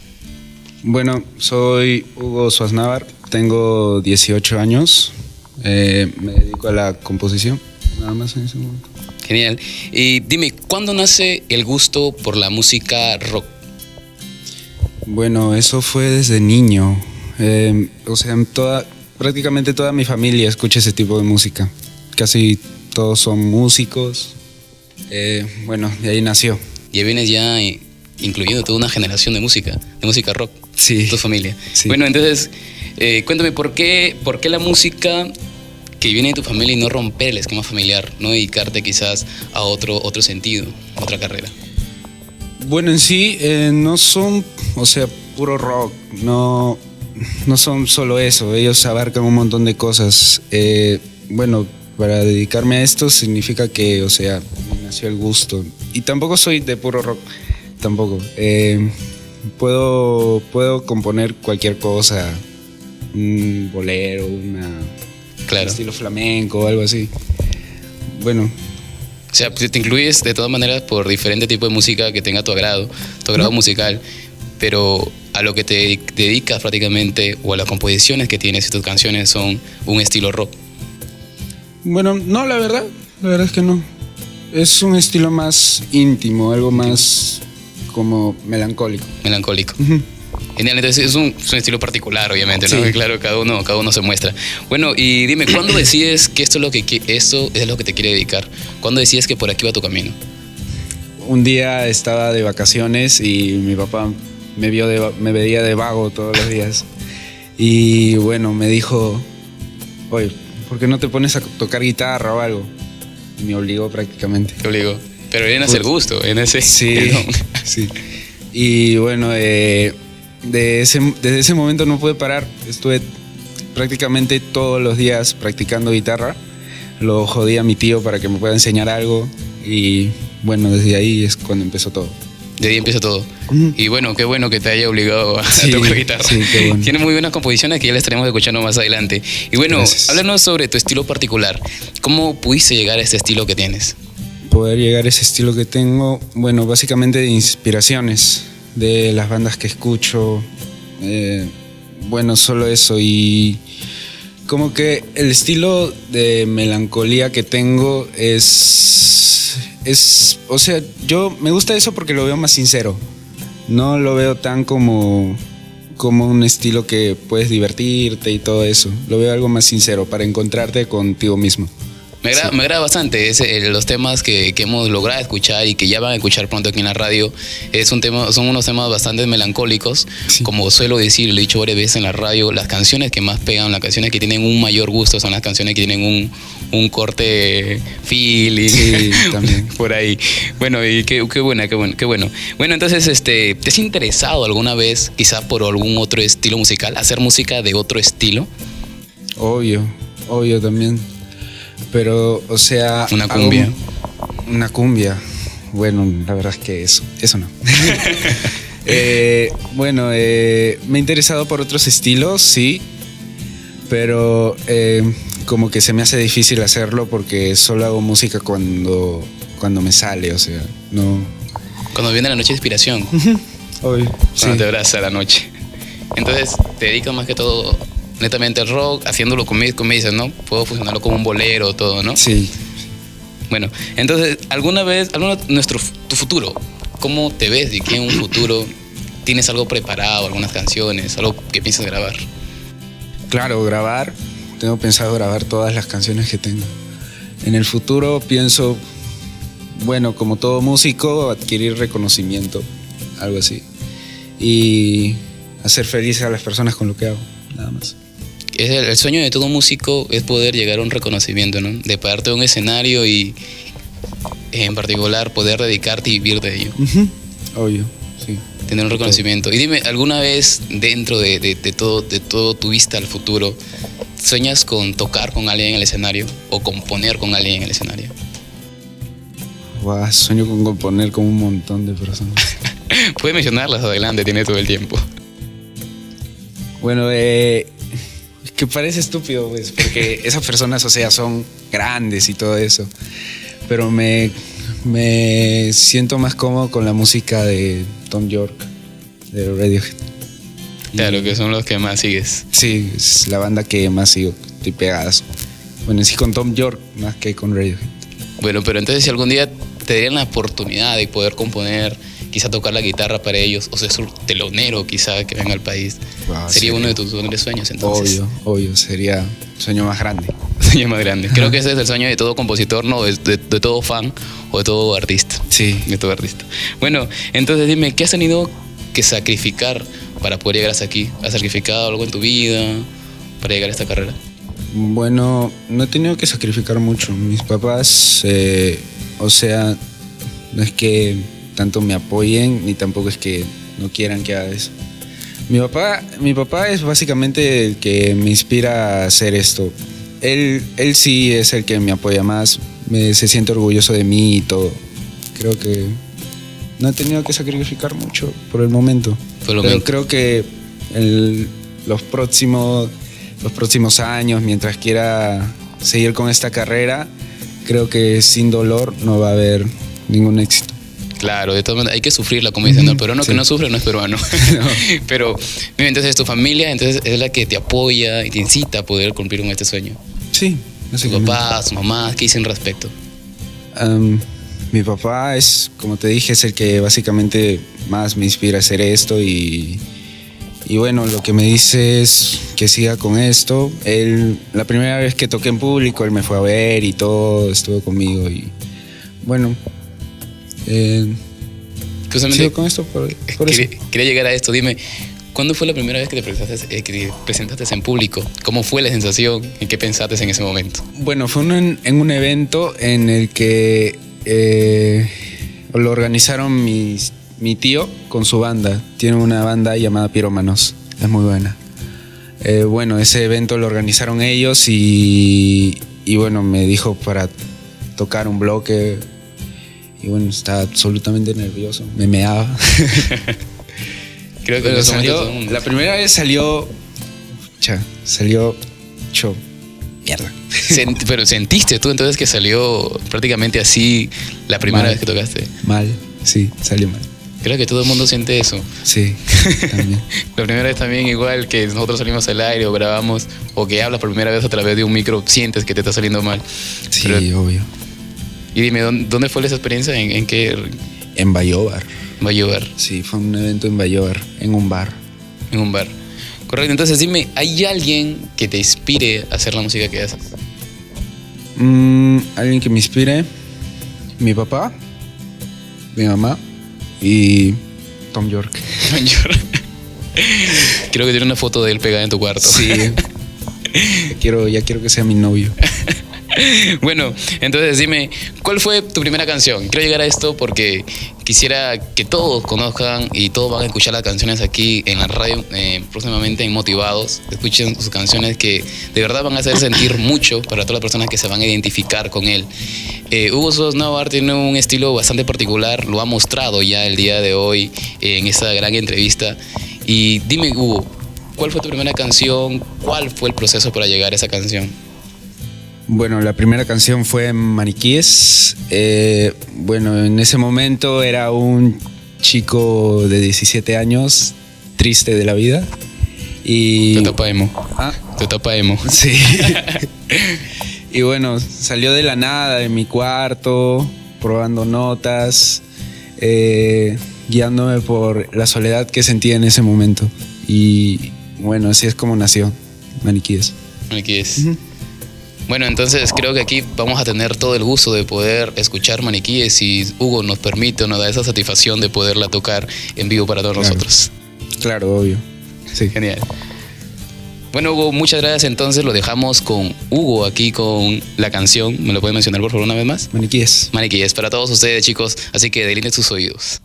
K: Bueno, soy Hugo Suaznavar, tengo 18 años, eh, me dedico a la composición, nada más en ese momento.
A: Genial. Y dime, ¿cuándo nace el gusto por la música rock?
K: Bueno, eso fue desde niño, eh, o sea, toda, prácticamente toda mi familia escucha ese tipo de música, casi todos son músicos, eh, bueno, de ahí nació.
A: Ya vienes ya eh, incluyendo toda una generación de música, de música rock.
K: Sí.
A: Tu familia.
K: Sí.
A: Bueno, entonces, eh, cuéntame, ¿por qué, ¿por qué la música que viene de tu familia y no romper el esquema familiar, no dedicarte quizás a otro, otro sentido, otra carrera?
K: Bueno, en sí eh, no son, o sea, puro rock, no, no son solo eso, ellos abarcan un montón de cosas. Eh, bueno, para dedicarme a esto significa que, o sea, me nació el gusto. Y tampoco soy de puro rock, tampoco. Eh, puedo, puedo componer cualquier cosa, un bolero, una,
A: Claro.
K: estilo flamenco, algo así. Bueno,
A: O sea, te incluyes de todas maneras por diferente tipo de música que tenga tu agrado, tu agrado musical, pero a lo que te dedicas prácticamente o a las composiciones que tienes y tus canciones son un estilo rock.
K: Bueno, no, la verdad, la verdad es que no. Es un estilo más íntimo, algo más como melancólico.
A: melancólico. Genial, entonces es un, es un estilo particular, obviamente, ¿no?
K: Sí.
A: Claro, cada uno, cada uno se muestra. Bueno, y dime, ¿cuándo (clears throat) decides que esto es lo que qui- esto es lo que te quiere dedicar? ¿Cuándo decides que por aquí va tu camino?
K: Un día estaba de vacaciones y mi papá me vio de, me veía de vago todos los días. Y bueno, me dijo, oye, ¿por qué no te pones a tocar guitarra o algo? Y me obligó prácticamente.
A: Te obligo. Pero viene a ser gusto, en ese
K: Sí. (laughs) sí. Y bueno, eh, de ese, desde ese momento no pude parar. Estuve prácticamente todos los días practicando guitarra. Lo jodí a mi tío para que me pueda enseñar algo. Y bueno, desde ahí es cuando empezó todo.
A: De ahí empieza todo. Y bueno, qué bueno que te haya obligado a
K: Sí,
A: tocar guitarra.
K: sí, qué bueno.
A: Tiene muy buenas composiciones que ya las estaremos escuchando más adelante. Y bueno,
K: Gracias.
A: háblanos sobre tu estilo particular. ¿Cómo pudiste llegar a este estilo que tienes?
K: Poder llegar a ese estilo que tengo, bueno, básicamente de inspiraciones de las bandas que escucho. eh, bueno, solo eso. Y como que el estilo de melancolía que tengo es. es o sea, yo me gusta eso porque lo veo más sincero. No lo veo tan como como un estilo que puedes divertirte y todo eso. Lo veo algo más sincero para encontrarte contigo mismo.
A: Me agrada, me agrada bastante ese- eh, los temas que, que hemos logrado escuchar y que ya van a escuchar pronto aquí en la radio. Es un tema, son unos temas bastante melancólicos.
K: Sí.
A: Como suelo decir, lo he dicho varias veces en la radio, las canciones que más pegan, las canciones que tienen un mayor gusto son las canciones que tienen un, un corte feeling.
K: Sí, (laughs) también.
A: Por ahí. Bueno, y qué, qué buena, qué bueno, qué bueno. Bueno, entonces, este, ¿te has interesado alguna vez, quizás por algún otro estilo musical, hacer música de otro estilo?
K: Obvio, obvio también. Pero, o sea.
A: Una cumbia.
K: Una cumbia. Bueno, la verdad es que eso, eso no. (laughs) Eh, bueno, eh, me he interesado por otros estilos, sí. Pero eh, como que se me hace difícil hacerlo porque solo hago música cuando, cuando me sale, o sea, no.
A: Cuando viene la noche de inspiración. (laughs)
K: Sí.
A: cuando te abraza la noche. Entonces, te dedicas más que todo netamente al rock, haciéndolo como, me- como me dices, ¿no? Puedo fusionarlo como un bolero, todo, ¿no?
K: Sí.
A: Bueno, entonces, ¿alguna vez, alguna, nuestro, tu futuro, cómo te ves de aquí en un futuro? ¿Tienes algo preparado, algunas canciones, algo que piensas grabar?
K: Claro, grabar. Tengo pensado grabar todas las canciones que tengo. En el futuro pienso, bueno, como todo músico, adquirir reconocimiento, algo así. Y hacer feliz a las personas con lo que hago, nada más.
A: Es el, el sueño de todo músico es poder llegar a un reconocimiento, ¿no? De pararte de un escenario y, en particular, poder dedicarte y vivir de ello.
K: Obvio, sí.
A: Tener un reconocimiento. Y dime, ¿alguna vez dentro de, de- de todo, de todo tu vista al futuro, sueñas con tocar con alguien en el escenario o componer con alguien en el escenario?
K: Guau, sueño con componer con un montón de personas. (laughs)
A: Puedes mencionarlas adelante, tiene todo el tiempo.
K: Bueno, eh, que parece estúpido, pues, porque (laughs) esas personas, o sea, son grandes y todo eso. Pero me, me siento más cómodo con la música de Tom York, de Radiohead.
A: Claro, que son los que más sigues.
K: Sí, es la banda que más sigo, estoy pegadas. Bueno, sí con Tom York más que con Radiohead.
A: Bueno, pero entonces si algún día te dieran la oportunidad de poder componer, quizá tocar la guitarra para ellos, o ser su telonero quizá que venga al país,
K: Wow,
A: sería
K: sí.
A: uno de tus grandes sueños entonces.
K: Obvio, obvio, sería un sueño más grande. (laughs)
A: Sueño más grande. Creo que ese es el sueño de todo compositor, no, de, de- de todo fan o de todo artista.
K: Sí.
A: De todo artista. Bueno, entonces dime, ¿qué has tenido que sacrificar para poder llegar hasta aquí? ¿Has sacrificado algo en tu vida para llegar a esta carrera?
K: Bueno, no he tenido que sacrificar mucho. Mis papás, eh, o sea, no es que tanto me apoyen ni tampoco es que no quieran que haga eso. Mi papá, mi papá es básicamente el que me inspira a hacer esto. Él, él sí es el que me apoya más, me, se siente orgulloso de mí y todo. Creo que no he tenido que sacrificar mucho por el momento.
A: Por
K: Pero
A: momento.
K: creo que el- los próximos los próximos años, mientras quiera seguir con esta carrera, creo que sin dolor no va a haber ningún éxito.
A: Claro, de todas maneras, hay que sufrirla, como dicen, ¿no? el peruano que no sufre no es peruano. (laughs) (laughs) Pero, mira, entonces tu familia entonces es la que te apoya y te incita a poder cumplir con este sueño.
K: Sí,
A: Tu
K: básicamente.
A: papá, tu mamá, ¿qué dicen respecto?
K: Am, mi papá es, como te dije, es el que básicamente más me inspira a hacer esto y, y bueno, lo que me dice es que siga con esto. Él, la primera vez que toqué en público, él me fue a ver y todo, estuvo conmigo y bueno, eh, sigo con esto por, por eso.
A: quería, quería llegar a esto. Dime, ¿cuándo fue la primera vez que te presentaste, eh, que te presentaste en público? ¿Cómo fue la sensación? ¿En qué pensaste en ese momento?
K: Bueno, fue un- en, en un evento en el que eh, lo organizaron mis- mi tío con su banda. Tiene una banda llamada Pirómanos. Es muy buena. Eh, bueno, ese evento lo organizaron ellos y, y bueno, me dijo para tocar un bloque. Y bueno, estaba absolutamente nervioso. Me meaba. (laughs)
A: Creo que
K: Pero salió,
A: todo el mundo-
K: la primera vez salió. Cha, salió. Show. Mierda.
A: Sent- (laughs) pero sentiste tú entonces que salió prácticamente así la primera
K: Mal.
A: vez que tocaste.
K: Mal. Sí, salió mal.
A: Creo que todo el mundo siente eso.
K: Sí, también. (laughs)
A: La primera vez también igual que nosotros salimos al aire o grabamos o que hablas por primera vez a través de un micro, sientes que te está saliendo mal.
K: Sí,
A: Pero-
K: obvio.
A: Y dime, ¿dónde, fue esa experiencia? ¿En, en qué
K: En Bayobar.
A: llevar?
K: Sí, fue un evento en Bayobar, en un bar.
A: En un bar. Correcto, entonces dime, ¿hay alguien que te inspire a hacer la música que haces?
K: Mm, Alguien que me inspire. Mi papá, mi mamá y Tom York. (laughs)
A: Creo que tiene una foto de él pegada en tu cuarto.
K: Sí. (laughs) quiero, ya quiero que sea mi novio. (laughs) (laughs)
A: Bueno, entonces dime, ¿cuál fue tu primera canción? Quiero llegar a esto porque quisiera que todos conozcan y todos van a escuchar las canciones aquí en la radio eh, próximamente en Motivados. Escuchen sus canciones que de verdad van a hacer sentir mucho para todas las personas que se van a identificar con él. Eh, Hugo Sos Navar tiene un estilo bastante particular, lo ha mostrado ya el día de hoy eh, en esta gran entrevista. Y dime, Hugo, ¿cuál fue tu primera canción? ¿Cuál fue el proceso para llegar a esa canción?
K: Bueno, la primera canción fue Maniquíes. Eh, bueno, en ese momento era un chico de 17 años, triste de la vida. Y.
A: Tu etapa emo.
K: Ah,
A: etapa emo. (laughs)
K: sí. (laughs) y bueno, salió de la nada de mi cuarto, probando notas, eh, guiándome por la soledad que sentía en ese momento. Y bueno, así es como nació Maniquíes.
A: Aquí es. Bueno, entonces creo que aquí vamos a tener todo el gusto de poder escuchar maniquíes si Hugo nos permite o nos da esa satisfacción de poderla tocar en vivo para todos
K: Claro.
A: nosotros.
K: Claro, obvio. Sí.
A: Genial. Bueno, Hugo, muchas gracias. Entonces lo dejamos con Hugo aquí con la canción. ¿Me lo pueden mencionar por favor una vez más?
K: Maniquíes.
A: Maniquíes, para todos ustedes, chicos. Así que delineen sus oídos.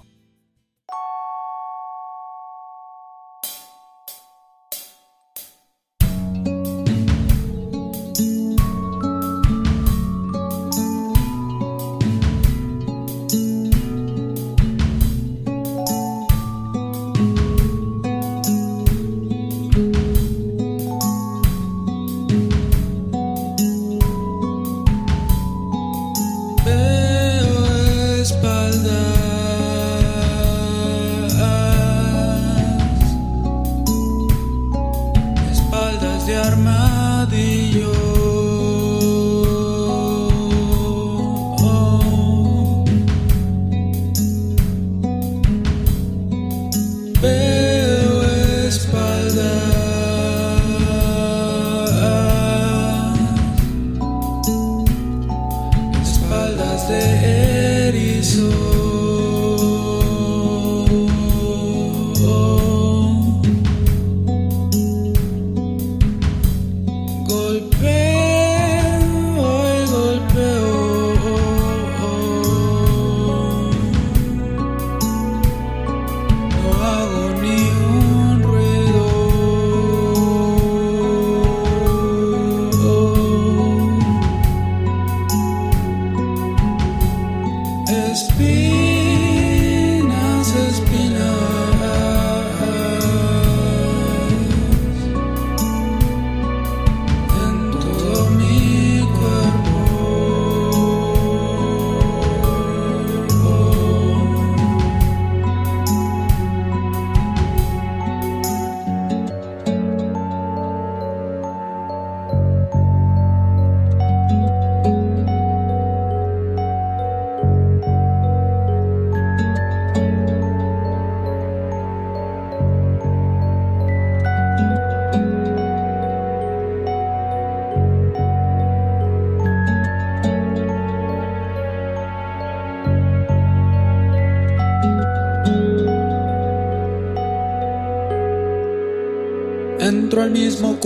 L: Entro al mismo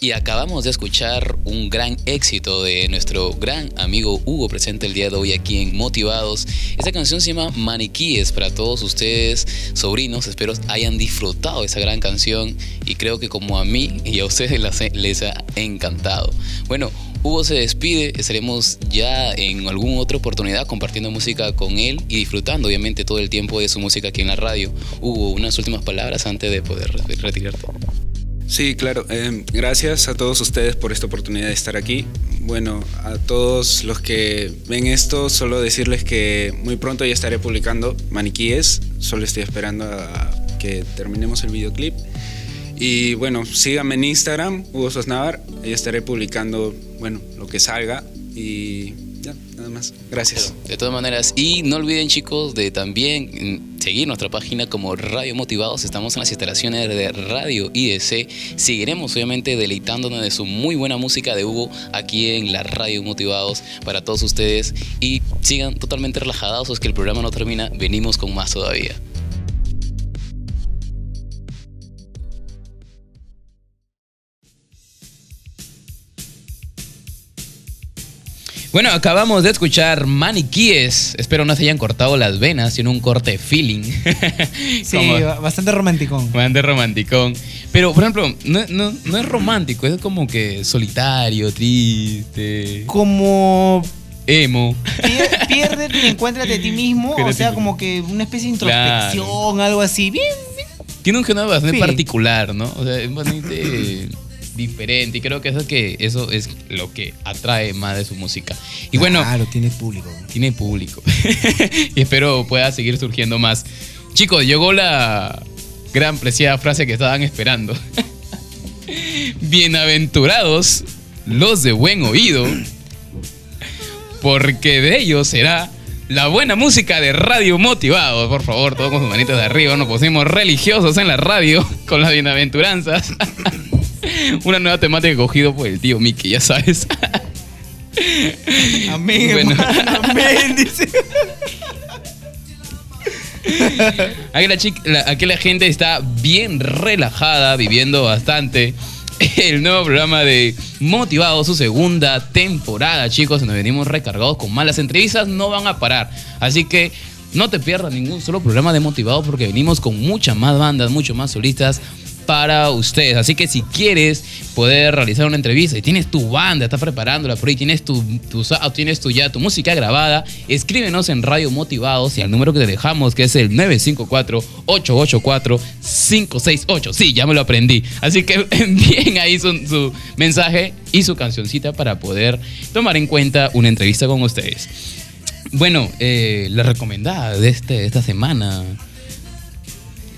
L: Y
A: acabamos de escuchar un gran éxito de nuestro gran amigo Hugo presente el día de hoy aquí en Motivados. Esta canción se llama Maniquíes para todos ustedes, sobrinos. Espero hayan disfrutado esa gran canción y creo que como a mí y a ustedes les ha encantado. Bueno, Hugo se despide, estaremos ya en alguna otra oportunidad compartiendo música con él y disfrutando obviamente todo el tiempo de su música aquí en la radio. Hugo, unas últimas palabras antes de poder re- retirarte.
K: Sí, claro. eh, gracias a todos ustedes por esta oportunidad de estar aquí. Bueno, a todos los que ven esto, solo decirles que muy pronto ya estaré publicando Maniquíes. Solo estoy esperando a que terminemos el videoclip. Y bueno, síganme en Instagram, Hugo Sosnavar. Ahí estaré publicando, bueno, lo que salga. Y ya, nada más. Gracias.
A: De todas maneras, y no olviden chicos de también mm, seguir nuestra página como Radio Motivados. Estamos en las instalaciones de Radio IDC. Seguiremos obviamente deleitándonos de su muy buena música de Hugo aquí en la Radio Motivados para todos ustedes. Y sigan totalmente relajados, es que el programa no termina. Venimos con más todavía. Bueno, acabamos de escuchar Maniquíes. Espero no se hayan cortado las venas, sino un corte feeling. (laughs)
C: Sí,
A: Como-
C: bastante romántico.
A: Bastante romanticón. Pero, por ejemplo, no, no- no es romántico, es como que solitario, triste,
C: Como
A: emo.
C: pier- (laughs) piérdete y encuéntrate a ti mismo. o sea, como que una especie de introspección, algo así. Bien,
A: Tiene un género bastante
C: Sí.
A: particular, ¿no? O sea, es bastante (clears throat) diferente y creo que eso, que eso es lo que atrae más de su música. Y bueno,
C: Claro, tiene público.
A: tiene público. (laughs) y espero pueda seguir surgiendo más. Chicos, llegó la gran preciada frase que estaban esperando. (laughs) Bienaventurados los de buen oído, porque de ellos será la buena música de Radio Motivados. Por favor, todos con sus manitas de arriba, nos pusimos religiosos en la radio con las bienaventuranzas. (laughs) (laughs) Una nueva temática cogido por el tío Mickey, ya sabes. (laughs)
C: Amén,
A: Bueno.
C: hermano, amén, dice. (laughs)
A: Aquí la, chica- la- aquí la gente está bien relajada, viviendo bastante. El nuevo programa de Motivado, su segunda temporada, chicos. Nos venimos recargados con malas entrevistas, no van a parar. Así que no te pierdas ningún solo programa de Motivado porque venimos con muchas más bandas, mucho más solistas para ustedes. Así que si quieres poder realizar una entrevista y tienes tu banda, estás preparándola por ahí, tienes tu, tienes tu ya tu música grabada, escríbenos en Radio Motivados y al número que te dejamos, que es el 954-884-568. Sí, ya me lo aprendí. Así que (laughs) envíen ahí su, mensaje y su cancioncita para poder tomar en cuenta una entrevista con ustedes. Bueno, eh, la recomendada de, este, esta semana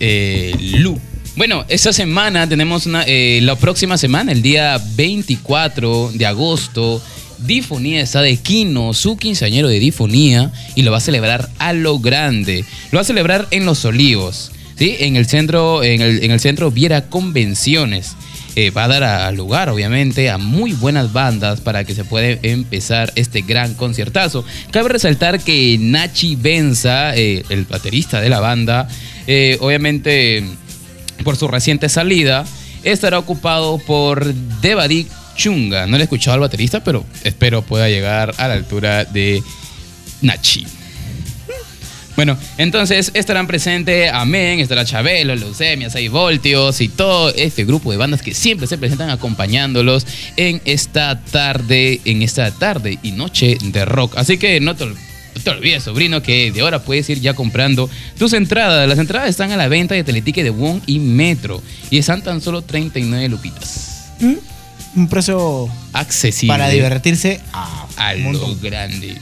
A: eh, Lu. Bueno, esta semana tenemos una, eh, la próxima semana, el día 24 de agosto, Difonía está de Quino, su quinceañero de Difonía, y lo va a celebrar a lo grande. Lo va a celebrar en Los Olivos, ¿sí? En el centro, en el, en el centro Viera Convenciones. Eh, va a dar a- lugar, obviamente, a muy buenas bandas para que se pueda empezar este gran conciertazo. Cabe resaltar que Nachi Benza, eh, el baterista de la banda, eh, obviamente por su reciente salida, estará ocupado por Devadik Chunga. No le he escuchado al baterista, pero espero pueda llegar a la altura de Nachi. Bueno, entonces estarán presentes Amén, estará Chabelo, Leucemia, 6 Voltios y todo este grupo de bandas que siempre se presentan acompañándolos en esta tarde, en esta tarde y noche de rock. Así que no te, no te olvides, sobrino, que de ahora puedes ir ya comprando tus entradas. Las entradas están a la venta de Teletique de Wong y Metro y están tan solo 39 lupitas.
C: ¿Mm? Un precio
A: Accesible
C: para divertirse a
A: lo grande.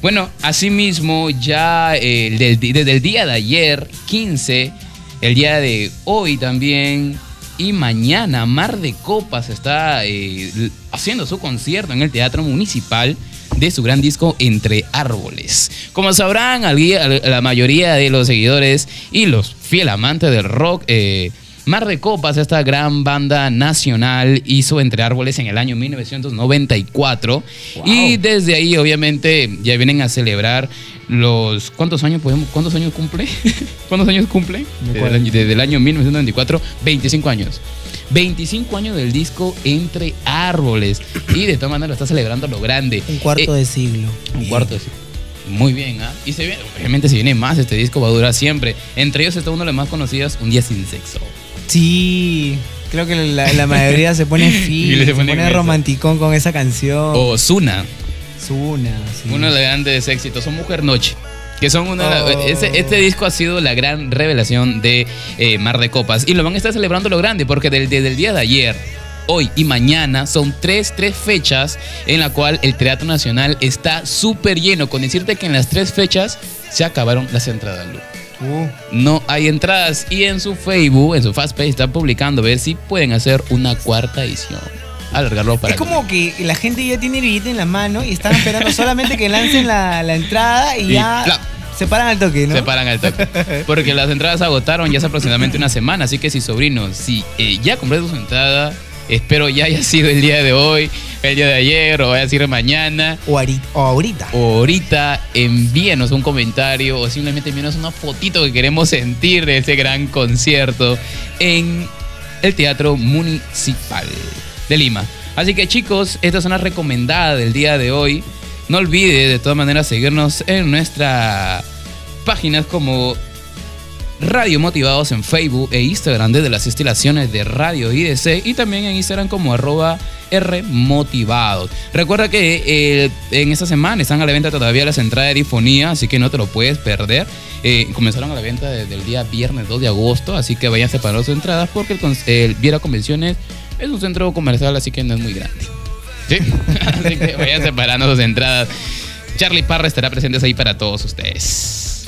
A: Bueno, asimismo, ya eh, del- desde el día de ayer, 15, el día de hoy también, y mañana, Mar de Copas está eh, haciendo su concierto en el Teatro Municipal de su gran disco Entre Árboles. Como sabrán, la mayoría de los seguidores y los fiel amantes del rock, eh, Mar de Copas, esta gran banda nacional, hizo Entre Árboles en el año 1994. Y desde ahí, obviamente, ya vienen a celebrar los. ¿Cuántos años podemos? ¿Cuántos años cumple? (laughs) ¿Cuántos años cumple? Desde el, año, desde el año 1994, 25 años. 25 años del disco Entre Árboles. Y de todas maneras lo está celebrando lo grande.
C: Un cuarto
A: Eh,
C: de siglo.
A: un cuarto de siglo. Muy bien, ¿ah? Y se viene, obviamente, si viene más, este disco va a durar siempre. Entre ellos está uno de los más conocidos, Un Día Sin Sexo.
C: Sí, creo que la, la mayoría se pone (laughs) fin, se pone
A: eso.
C: romanticón con esa canción.
A: O Zuna.
C: Zuna, sí.
A: Uno de los grandes éxitos son Mujer Noche. Que son una
C: Oh.
A: este disco ha sido la gran revelación de eh, Mar de Copas. Y lo van a estar celebrando lo grande, porque desde el día de ayer, hoy y mañana son tres, tres fechas en la cual el Teatro Nacional está súper lleno. Con decirte que en las tres fechas se acabaron las entradas. Lu.
C: Uh,
A: No hay entradas. Y en su Facebook, en su fanpage, están publicando a ver si pueden hacer una cuarta edición. Alargarlo para
C: es como que la gente ya tiene el billete en la mano y están esperando solamente que lancen la, la entrada y,
A: Y
C: ya se paran al toque, ¿no?
A: Se paran al toque. Porque las entradas se agotaron ya hace aproximadamente una semana. Así que si sobrino, si eh, ya compré su entrada, espero ya haya sido el día de hoy, el día de ayer o haya sido mañana.
C: O, ahorita, o ahorita.
A: O ahorita envíenos un comentario o simplemente envíenos una fotito que queremos sentir de ese gran concierto en el Teatro Municipal de Lima. Así que chicos, esta es una recomendada del día de hoy. No olvides de todas maneras seguirnos en nuestras páginas como Radio Motivados en Facebook e Instagram desde las instalaciones de Radio IDC y también en Instagram como arroba Rmotivados. Recuerda que eh, en esta semana están a la venta todavía las entradas de difonía, así que no te lo puedes perder. Eh, comenzaron a la venta desde el día viernes 2 de agosto, así que vayan separando sus entradas porque el, el Viera Convenciones es un centro comercial, así que no es muy grande. ¿Sí? (laughs) así que vayan separando sus entradas. Charlie Parra estará presente ahí para todos ustedes.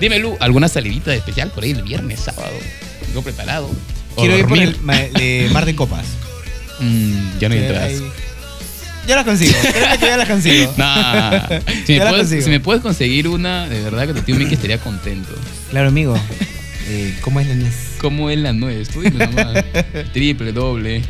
A: Dime, Lu, ¿alguna salidita especial por ahí el viernes, sábado? ¿Algo preparado? ¿O
C: Quiero ir por el ma- de Mar de Copas.
A: Mm, ya no hay entradas.
C: ahí- Yo las consigo. Créeme que yo las consigo. (laughs)
A: Nah. Si, (laughs) me
C: Yo las
A: puedes,
C: consigo.
A: si me puedes conseguir una, de verdad que tu tío Mickey estaría contento.
C: Claro, amigo. Eh, ¿Cómo es la
A: ¿Cómo es la nomás. (laughs) Triple, doble.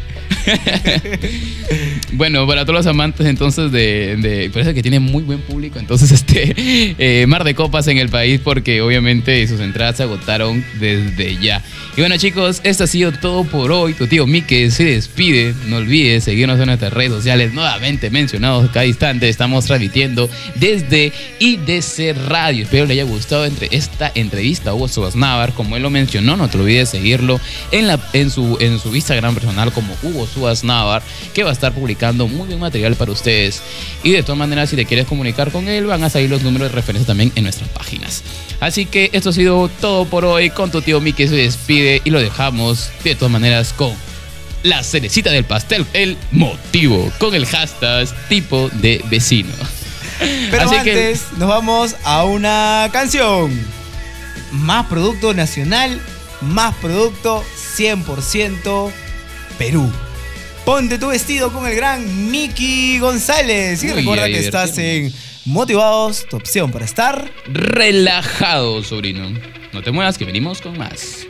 A: (laughs) bueno, para todos los amantes entonces de, de- parece que tiene muy buen público, entonces (laughs) este eh, Mar de Copas en el país porque obviamente sus entradas se agotaron desde ya. Y bueno chicos, esto ha sido todo por hoy. Tu tío Mike se despide. No olvides seguirnos en nuestras redes sociales nuevamente mencionados cada instante. Estamos transmitiendo desde IDC Radio. Espero le haya gustado entre esta entrevista a Hugo Suaznavar. Como él lo mencionó, no te olvides seguirlo en, en, su, en su Instagram personal como Hugo Suaznavar, que va a estar publicando muy buen material para ustedes. Y de todas maneras, si te quieres comunicar con él, van a salir los números de referencia también en nuestras páginas. Así que esto ha sido todo por hoy. Con tu tío Miki se despide y lo dejamos de todas maneras con la cerecita del pastel, el motivo, con el hashtag tipo de vecino. (laughs)
C: Pero
A: Así que-
C: antes nos vamos a una canción. Más producto nacional, más producto 100% Perú. Ponte tu vestido con el gran Miki González. Y recuerda que estás en. Motivados, tu opción para estar.
A: relajado, sobrino. No te muevas que venimos con más.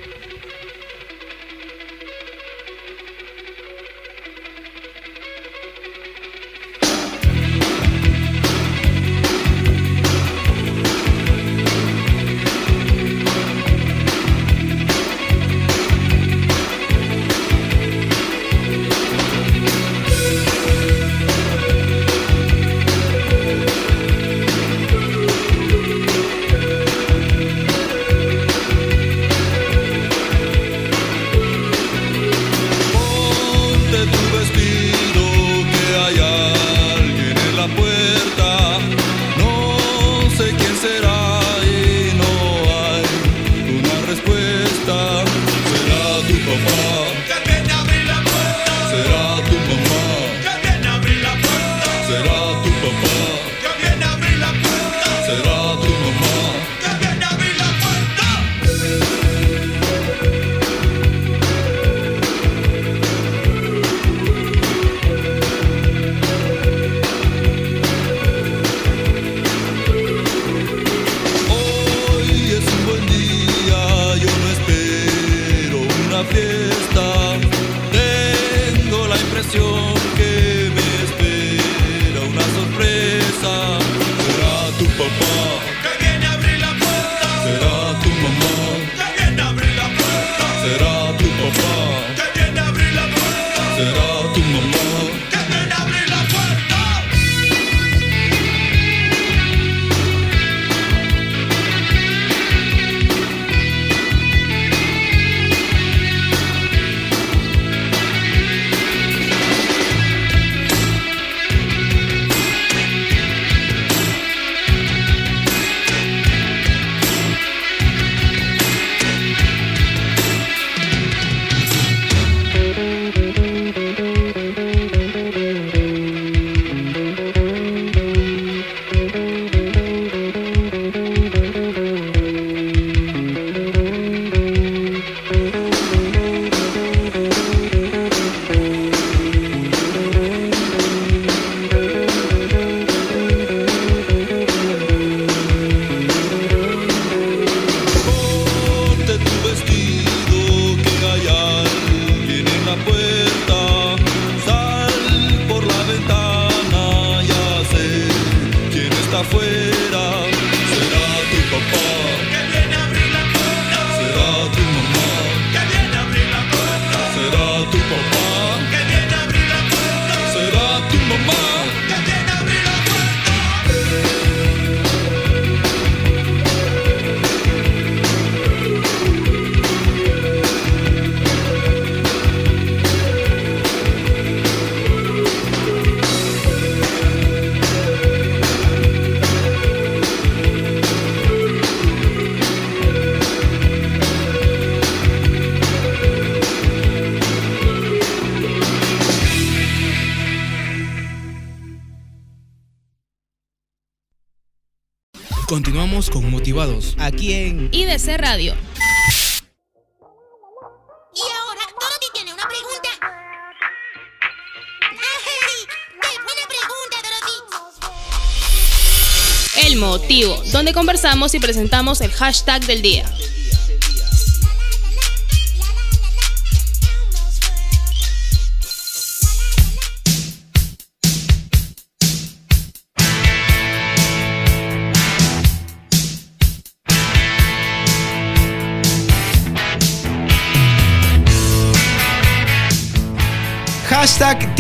I: Continuamos con Motivados.
C: Aquí en
M: IDC Radio.
N: Y ahora, Dorothy tiene una pregunta. ¡Ay! ¡Qué buena pregunta, Dorothy!
M: El motivo, donde conversamos y presentamos el hashtag del día.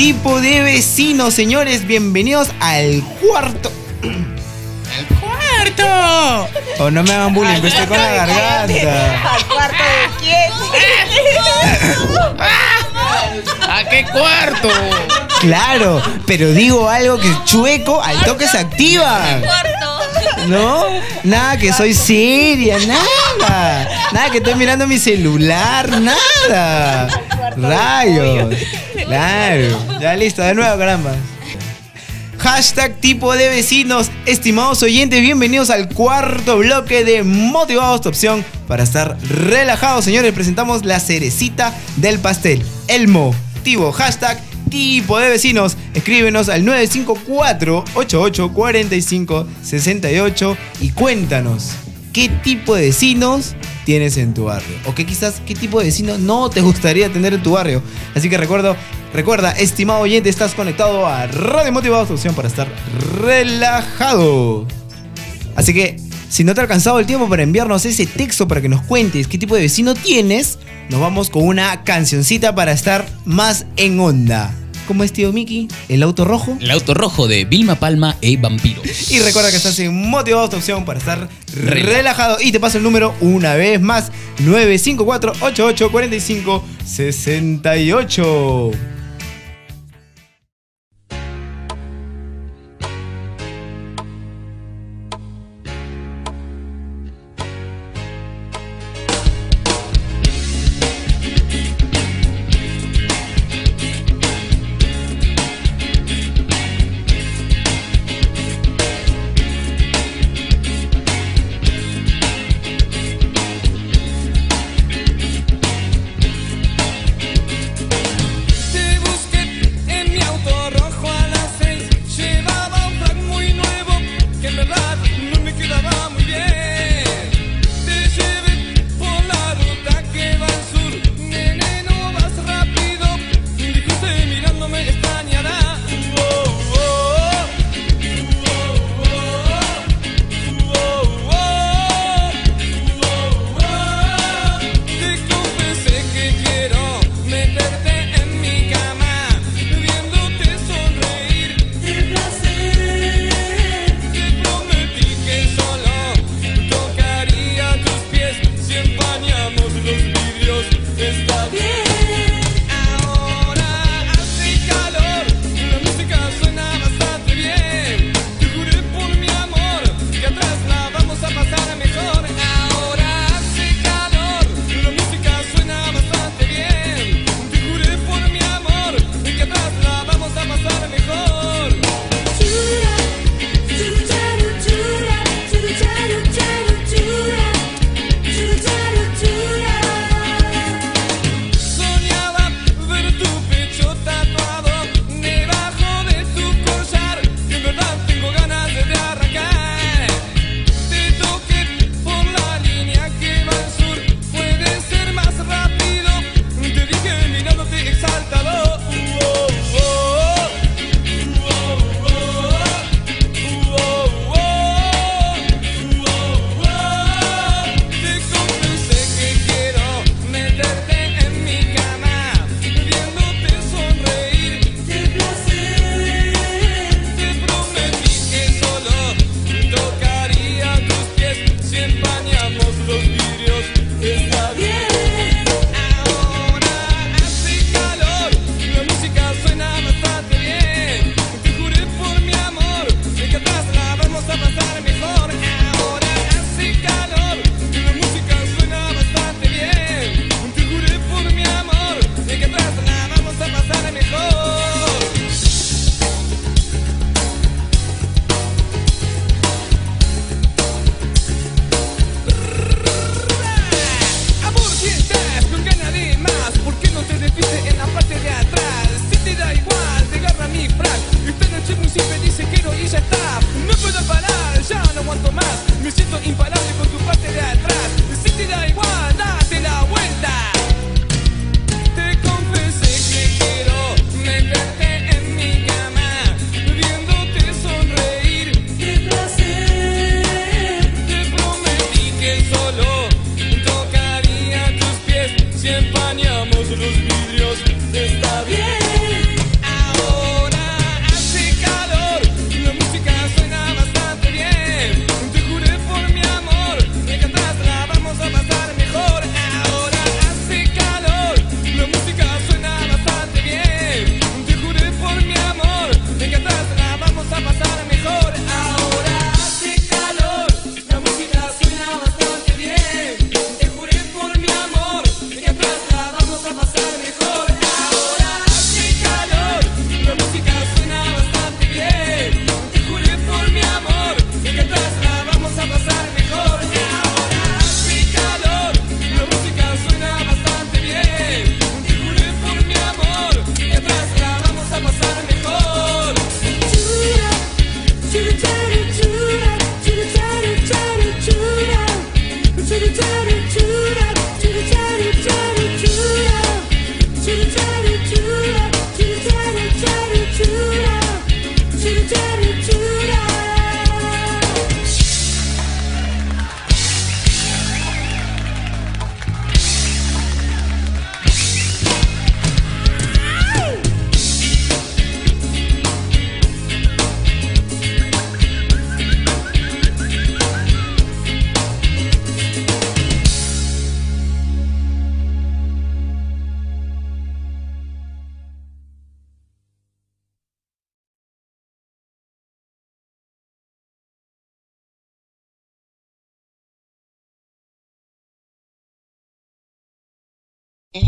C: Tipo de vecinos, señores. Bienvenidos al cuarto.
A: ¡Cuarto!
C: Oh, no me hagan bullying, que estoy con la garganta.
E: ¿Al cuarto de quién?
A: ¿A qué cuarto?
C: Claro, pero digo algo que chueco al toque se activa. ¿No? Nada que soy seria, nada. Nada que estoy mirando mi celular, nada. Rayos. Claro. Ya listo, de nuevo, caramba. Hashtag tipo de vecinos. Estimados oyentes, bienvenidos al cuarto bloque de Motivados, tu opción para estar relajados. Señores, presentamos la cerecita del pastel. El motivo. Hashtag tipo de vecinos. Escríbenos al 954-8845-68 y cuéntanos qué tipo de vecinos tienes en tu barrio. O que quizás qué tipo de vecino no te gustaría tener en tu barrio. Así que recuerdo, recuerda, estimado oyente, estás conectado a Radio Motivados, tu opción para estar relajado. Así que, si no te ha alcanzado el tiempo para enviarnos ese texto para que nos cuentes qué tipo de vecino tienes, nos vamos con una cancioncita para estar más en onda. ¿Cómo es tío Mickey? El auto rojo.
O: El auto rojo de Vilma Palma e Vampiros.
C: Y recuerda que estás en Motivados tu opción para estar
O: relajado.
C: Y te paso el número una vez más:
J: 954 88 45 68
C: El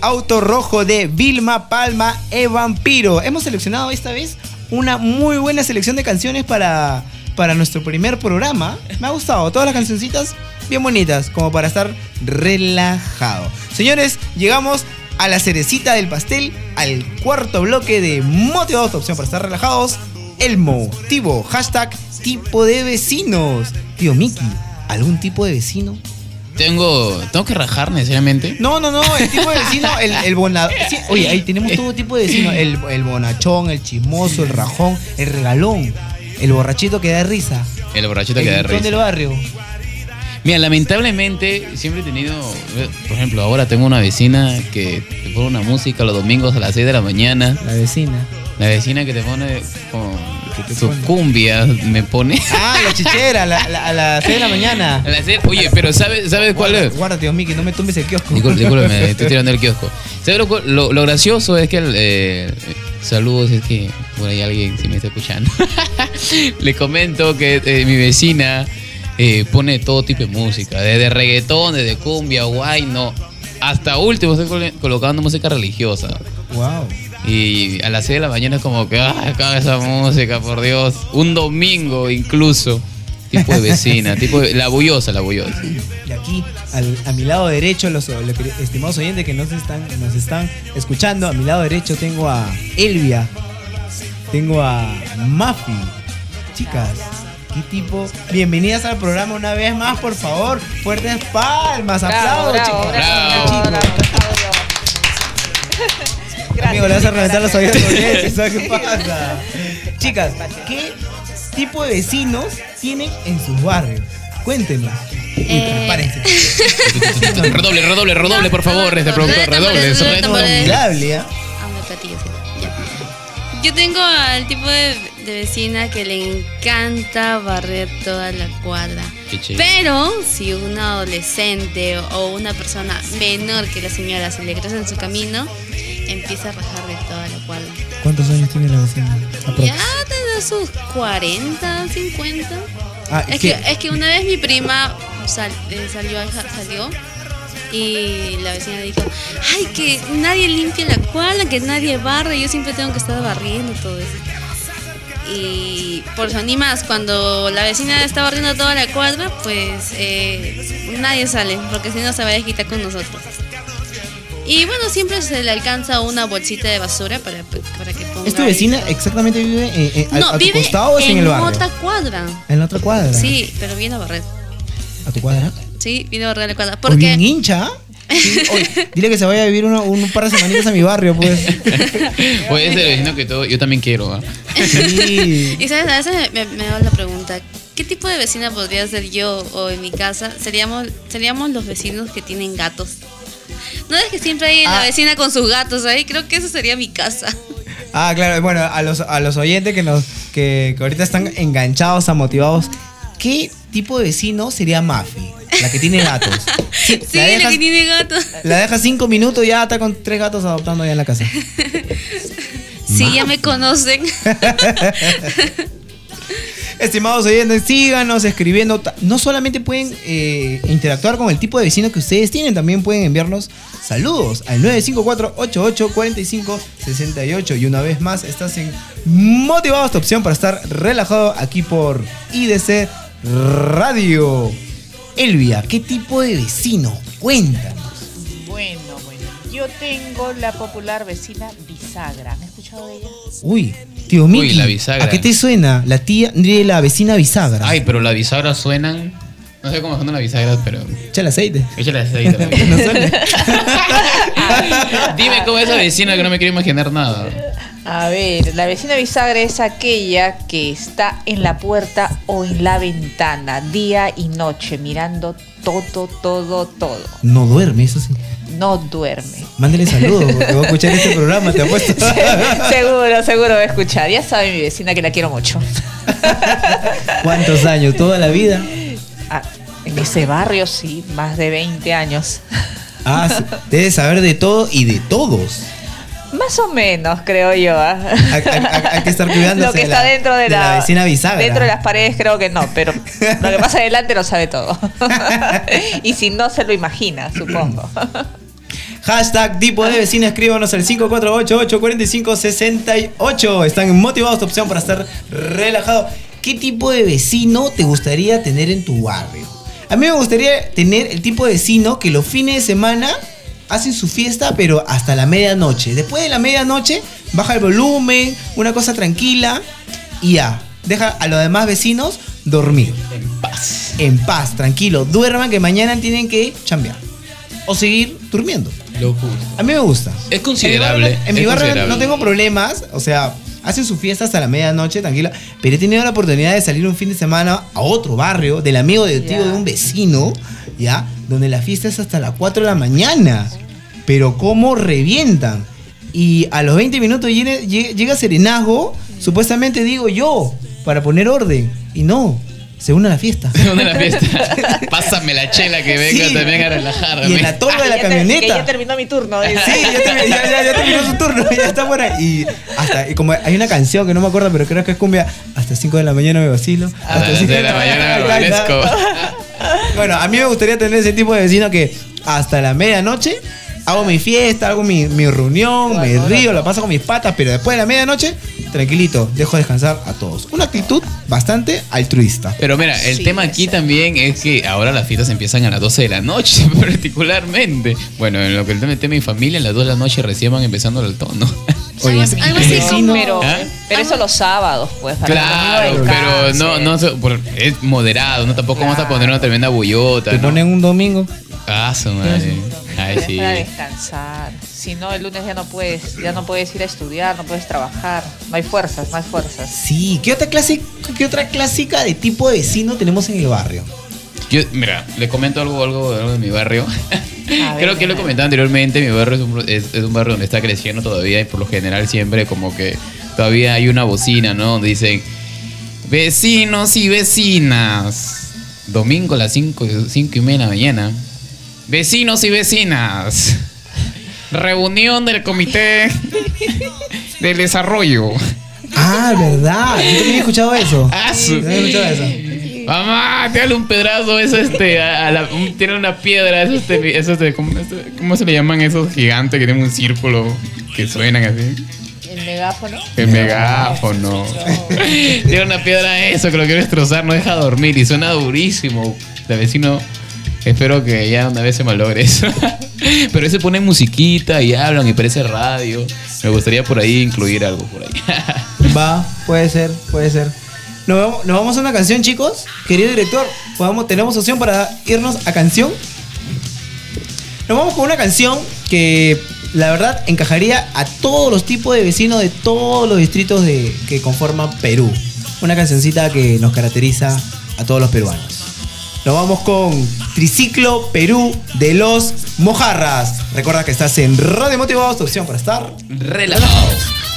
C: auto rojo de Vilma Palma e Vampiro. Hemos seleccionado esta vez una muy buena selección de canciones para, para nuestro primer programa. Me ha gustado, todas las cancioncitas bien bonitas, como para estar relajado. Señores, llegamos a la cerecita del pastel, al cuarto bloque de Motivados, opción para estar relajados. El motivo, hashtag tipo de vecinos. Tío Miki, ¿algún tipo de vecino?
A: Tengo, tengo que rajar necesariamente.
C: No, no, no, el tipo de vecino, el, el sí, oye, ahí tenemos todo tipo de vecino. El, el bonachón, el chismoso, el rajón, el regalón, el borrachito que da risa.
A: El borrachito
C: el
A: que da risa.
C: del barrio.
A: Mira, lamentablemente siempre he tenido, por ejemplo, ahora tengo una vecina que te pone una música los domingos a las 6 de la mañana.
C: La vecina.
A: La vecina que te pone con su cumbia, me pone.
C: Ah, la chichera, la- la- a las 6 de la mañana.
A: A las seis- Oye, pero ¿sabes, ¿sabes cuál es?
C: Guarda, tío Miki, no me tumbes el kiosco.
A: Discul- Discúlpeme, (laughs) estoy tirando el kiosco. ¿Sabes lo, cu- lo- lo gracioso es que el, eh, saludos, es que por ahí alguien si me está escuchando. (laughs) Le comento que eh, mi vecina eh, pone todo tipo de música, desde reggaetón, desde cumbia, guay, no. Hasta último estoy col- colocando música religiosa.
C: Wow.
A: Y a las 6 de la mañana es como que, ah, acaba esa música, por Dios. Un domingo incluso. Tipo de vecina, tipo de, la bullosa, la bullosa.
C: Y aquí, al- a mi lado derecho, los, estimados oyentes que nos están, nos están escuchando, a mi lado derecho tengo a Elvia, tengo a Mafi. Chicas, ¿qué tipo? Bienvenidas al programa una vez más, por favor. Fuertes palmas,
E: Bravo,
C: aplausos,
E: bravo,
C: chicos.
E: bravo,
C: Chicos. Amigo, le vas a reventar los oídos con (laughs) él, ¿sabes qué pasa? Chicas, ¿qué tipo de vecinos tienen en sus barrios? Cuéntenos.
G: Eh,
C: prepárense. (laughs)
A: redoble, redoble, redoble, por favor, este productor, redoble. redoble.
C: Formidable, ¿ah?
G: Yo tengo al tipo de, de vecina que le encanta barrer toda la cuadra. Pero si un adolescente o una persona menor que la señora se le cruza en su camino, empieza a rajar de toda la cuadra.
C: ¿Cuántos años tiene la vecina?
G: Ya desde sus 40, 50.
C: Ah,
G: Es
C: ¿qué?
G: que, es que una vez mi prima sal- eh, salió, salió y la vecina dijo, ay, que nadie limpia la cuadra, que nadie barre, yo siempre tengo que estar barriendo todo eso. Y por eso ni más, cuando la vecina está barriendo toda la cuadra, pues eh, nadie sale, porque si no se va a desquitar con nosotros. Y bueno, siempre se le alcanza una bolsita de basura para, para que ponga...
C: ¿Es tu
G: ahí
C: vecina exactamente vive eh, eh, a,
G: No,
C: a tu
G: vive
C: costado o es en, el barrio?
G: otra cuadra.
C: En la otra cuadra.
G: Sí, pero viene a barrer.
C: ¿A tu cuadra?
G: Sí, viene a barrer la cuadra. Porque
C: bien hincha. Sí, (laughs) oye, dile que se vaya a vivir uno- un par de semanitas a mi barrio, pues. (laughs)
A: Oye, ese vecino que todo, yo también quiero.
C: Sí.
G: Y sabes, a veces me, me, hago la pregunta, ¿qué tipo de vecina podría ser yo o en mi casa? Seríamos, seríamos los vecinos que tienen gatos. No es que siempre hay la
C: Ah.
G: vecina con sus gatos ahí, creo que eso sería mi casa.
C: Ah, claro, bueno, a los, a los oyentes que nos que, que ahorita están enganchados, a motivados, ¿qué tipo de vecino sería Mafi? La que tiene gatos. (laughs) Sí,
G: Sí,
C: la,
G: que tiene gatos.
C: la dejas cinco minutos y ya está con tres gatos adoptando ya en la casa. (laughs)
G: Sí, ya me conocen. (laughs)
C: Estimados oyentes, síganos escribiendo. No solamente pueden eh, interactuar con el tipo de vecino que ustedes tienen, también pueden enviarnos saludos al 954-8845-68. Y una vez más, estás en Motivados, esta opción para estar relajado aquí por IDC Radio. Elvia, ¿qué tipo de vecino? Cuéntanos.
E: Bueno, bueno. Yo tengo la popular vecina bisagra. ¿Han escuchado de ella?
C: Uy, tío Miki.
A: la bisagra.
C: ¿A qué te suena? La tía de la vecina bisagra.
A: Ay, pero las bisagras suenan. No sé cómo suenan las bisagras, pero.
C: Échale aceite.
A: Échale aceite. (laughs)
C: no suene. (laughs)
A: Dime cómo es esa vecina que no me quiero imaginar nada.
E: A ver, la vecina bisagra es aquella que está en la puerta o en la ventana, día y noche, mirando todo, todo, todo.
C: No duerme, eso sí.
E: No duerme.
C: Mándele saludos, (laughs) porque va a escuchar este programa, te apuesto.
E: seguro, seguro va a escuchar. Ya sabe mi vecina que la quiero mucho. (laughs)
C: ¿Cuántos años? ¿Toda la vida?
E: Ah, en ese barrio sí, más de 20 años.
C: Ah, sí. debe saber de todo y de todos.
E: Más o menos, creo yo. ¿ah?
C: Hay, hay- hay que estar cuidando
E: Lo que está dentro de, la,
C: vecina bisagra.
E: Dentro de las paredes creo que no, pero lo que pasa (laughs) adelante lo sabe todo. (laughs) y si no se lo imagina, supongo. (clears throat)
C: Hashtag tipo de vecina, escríbanos al 5488-4568. Están motivados tu opción para estar relajado. ¿Qué tipo de vecino te gustaría tener en tu barrio? A mí me gustaría tener el tipo de vecino que los fines de semana hacen su fiesta, pero hasta la medianoche. Después de la medianoche, baja el volumen, una cosa tranquila y ya. Deja a los demás vecinos dormir.
A: En paz.
C: En paz, tranquilo. Duerman que mañana tienen que chambear. O seguir durmiendo.
A: Lo justo.
C: A mí me gusta.
A: Es considerable.
C: En mi barrio
A: considerable.
C: no tengo problemas, o sea, hacen su fiesta hasta la medianoche, tranquila. Pero he tenido la oportunidad de salir un fin de semana a otro barrio, del amigo del tío de un vecino, ¿ya? Donde la fiesta es hasta las 4 de la mañana. Pero cómo revientan. Y a los 20 minutos llega, llega- llega Serenazgo, supuestamente digo yo, para poner orden. Y no, se une a la fiesta. (laughs)
A: Se une a la fiesta. (laughs) Pásame la chela que venga
C: Sí.
A: también a relajarme.
C: Y en la torre de la
E: Ya te-
C: camioneta.
E: que ya terminó mi turno. dice.
C: Sí, ya, ya- ya- ya terminó su turno, (laughs) ya está por ahí. Y hasta, y como hay una canción que no me acuerdo, pero creo que es cumbia, hasta 5 de la mañana me vacilo.
A: A las
C: cinco
A: de la mañana me amanezco.
C: Bueno, a mí me gustaría tener ese tipo de vecino que hasta la medianoche hago mi fiesta, hago mi, mi reunión, me río, la paso con mis patas, pero después de la medianoche, tranquilito, dejo descansar a todos. Una actitud bastante altruista.
A: Pero mira, el tema aquí también es que ahora las fiestas empiezan a las 12 de la noche, (laughs) particularmente. Bueno, en lo que el tema de mi familia, a las 2 de la noche recién van empezando el tono. (laughs)
E: Oye,
G: algo así como-
E: pero,
A: ¿Ah?
E: pero eso los sábados, pues. para
A: Claro, pero no, no es moderado, no tampoco vamos a poner una tremenda bullota.
C: Te
A: ¿no?
C: ponen un domingo.
A: Ah, su madre. Ay, sí.
E: para descansar. Si no, el lunes ya no puedes, ya no puedes ir a estudiar, no puedes trabajar. No hay fuerzas, no hay fuerzas.
C: Sí, ¿qué otra clase, qué otra clásica de tipo de vecino tenemos en el barrio?
A: Yo, mira, le comento algo, algo, algo de mi barrio. (laughs)
E: Ver,
A: Creo que lo he comentado anteriormente, mi barrio es un, es, es un barrio donde está creciendo todavía y por lo general siempre como que todavía hay una bocina, ¿no? Donde dicen, vecinos y vecinas, domingo a las 5 cinco y media de la mañana, vecinos y vecinas, reunión del comité del desarrollo.
C: Ah, verdad. Yo también he escuchado eso.
A: Ah,
C: Sí,
A: su-
C: he escuchado eso.
A: Mamá, tírale un pedazo, eso este, a, a la, un- tiene una piedra, eso este, eso este, ¿cómo, esto- cómo se le llaman esos gigantes que tienen un círculo que suenan así?
E: El megáfono.
A: El megáfono. (laughs) tiene una piedra a eso que lo quiero destrozar, no deja dormir y suena durísimo. De vecino, espero que ya una vez se malogre eso. (laughs) Pero se pone musiquita y hablan y parece radio. Me gustaría por ahí incluir algo por ahí. (laughs)
C: Va, puede ser, puede ser. ¿Nos vamos, nos vamos a una canción, chicos? Querido director, ¿podamos, ¿tenemos opción para irnos a canción? Nos vamos con una canción que la verdad encajaría a todos los tipos de vecinos de todos los distritos de, que conforman Perú. Una cancioncita que nos caracteriza a todos los peruanos. Nos vamos con Triciclo Perú de los Mojarras. Recuerda que estás en Radio Motivados, tu opción para estar
A: Relajados.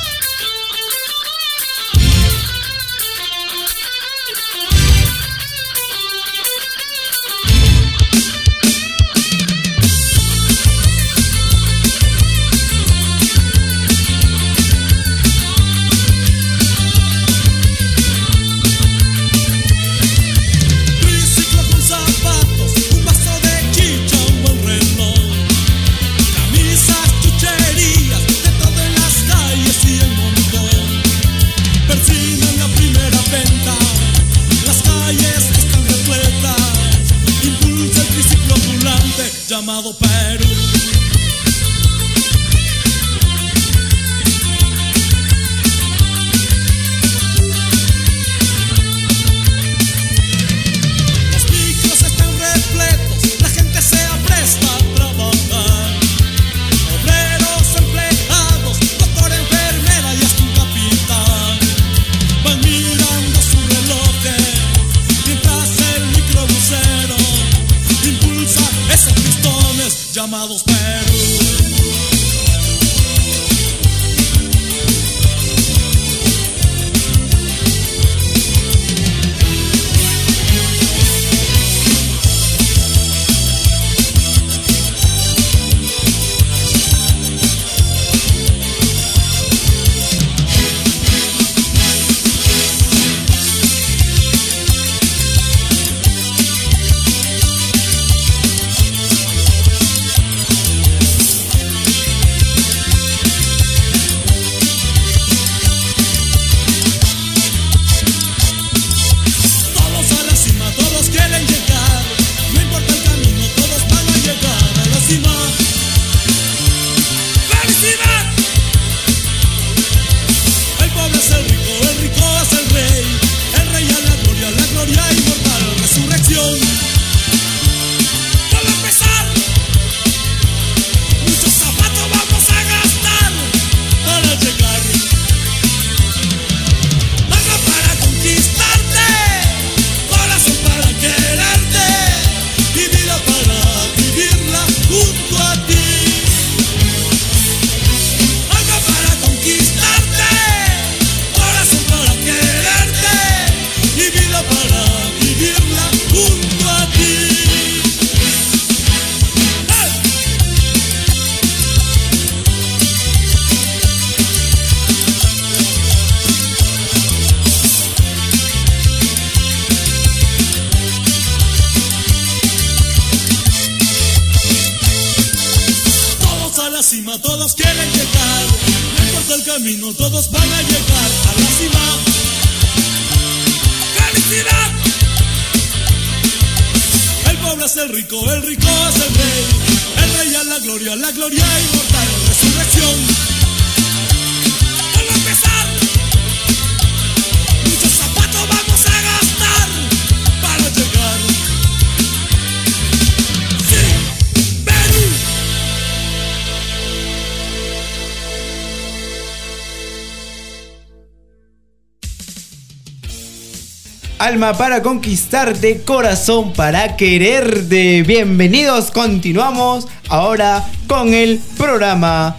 J: Para
C: conquistarte, corazón para quererte. Bienvenidos, continuamos ahora con el programa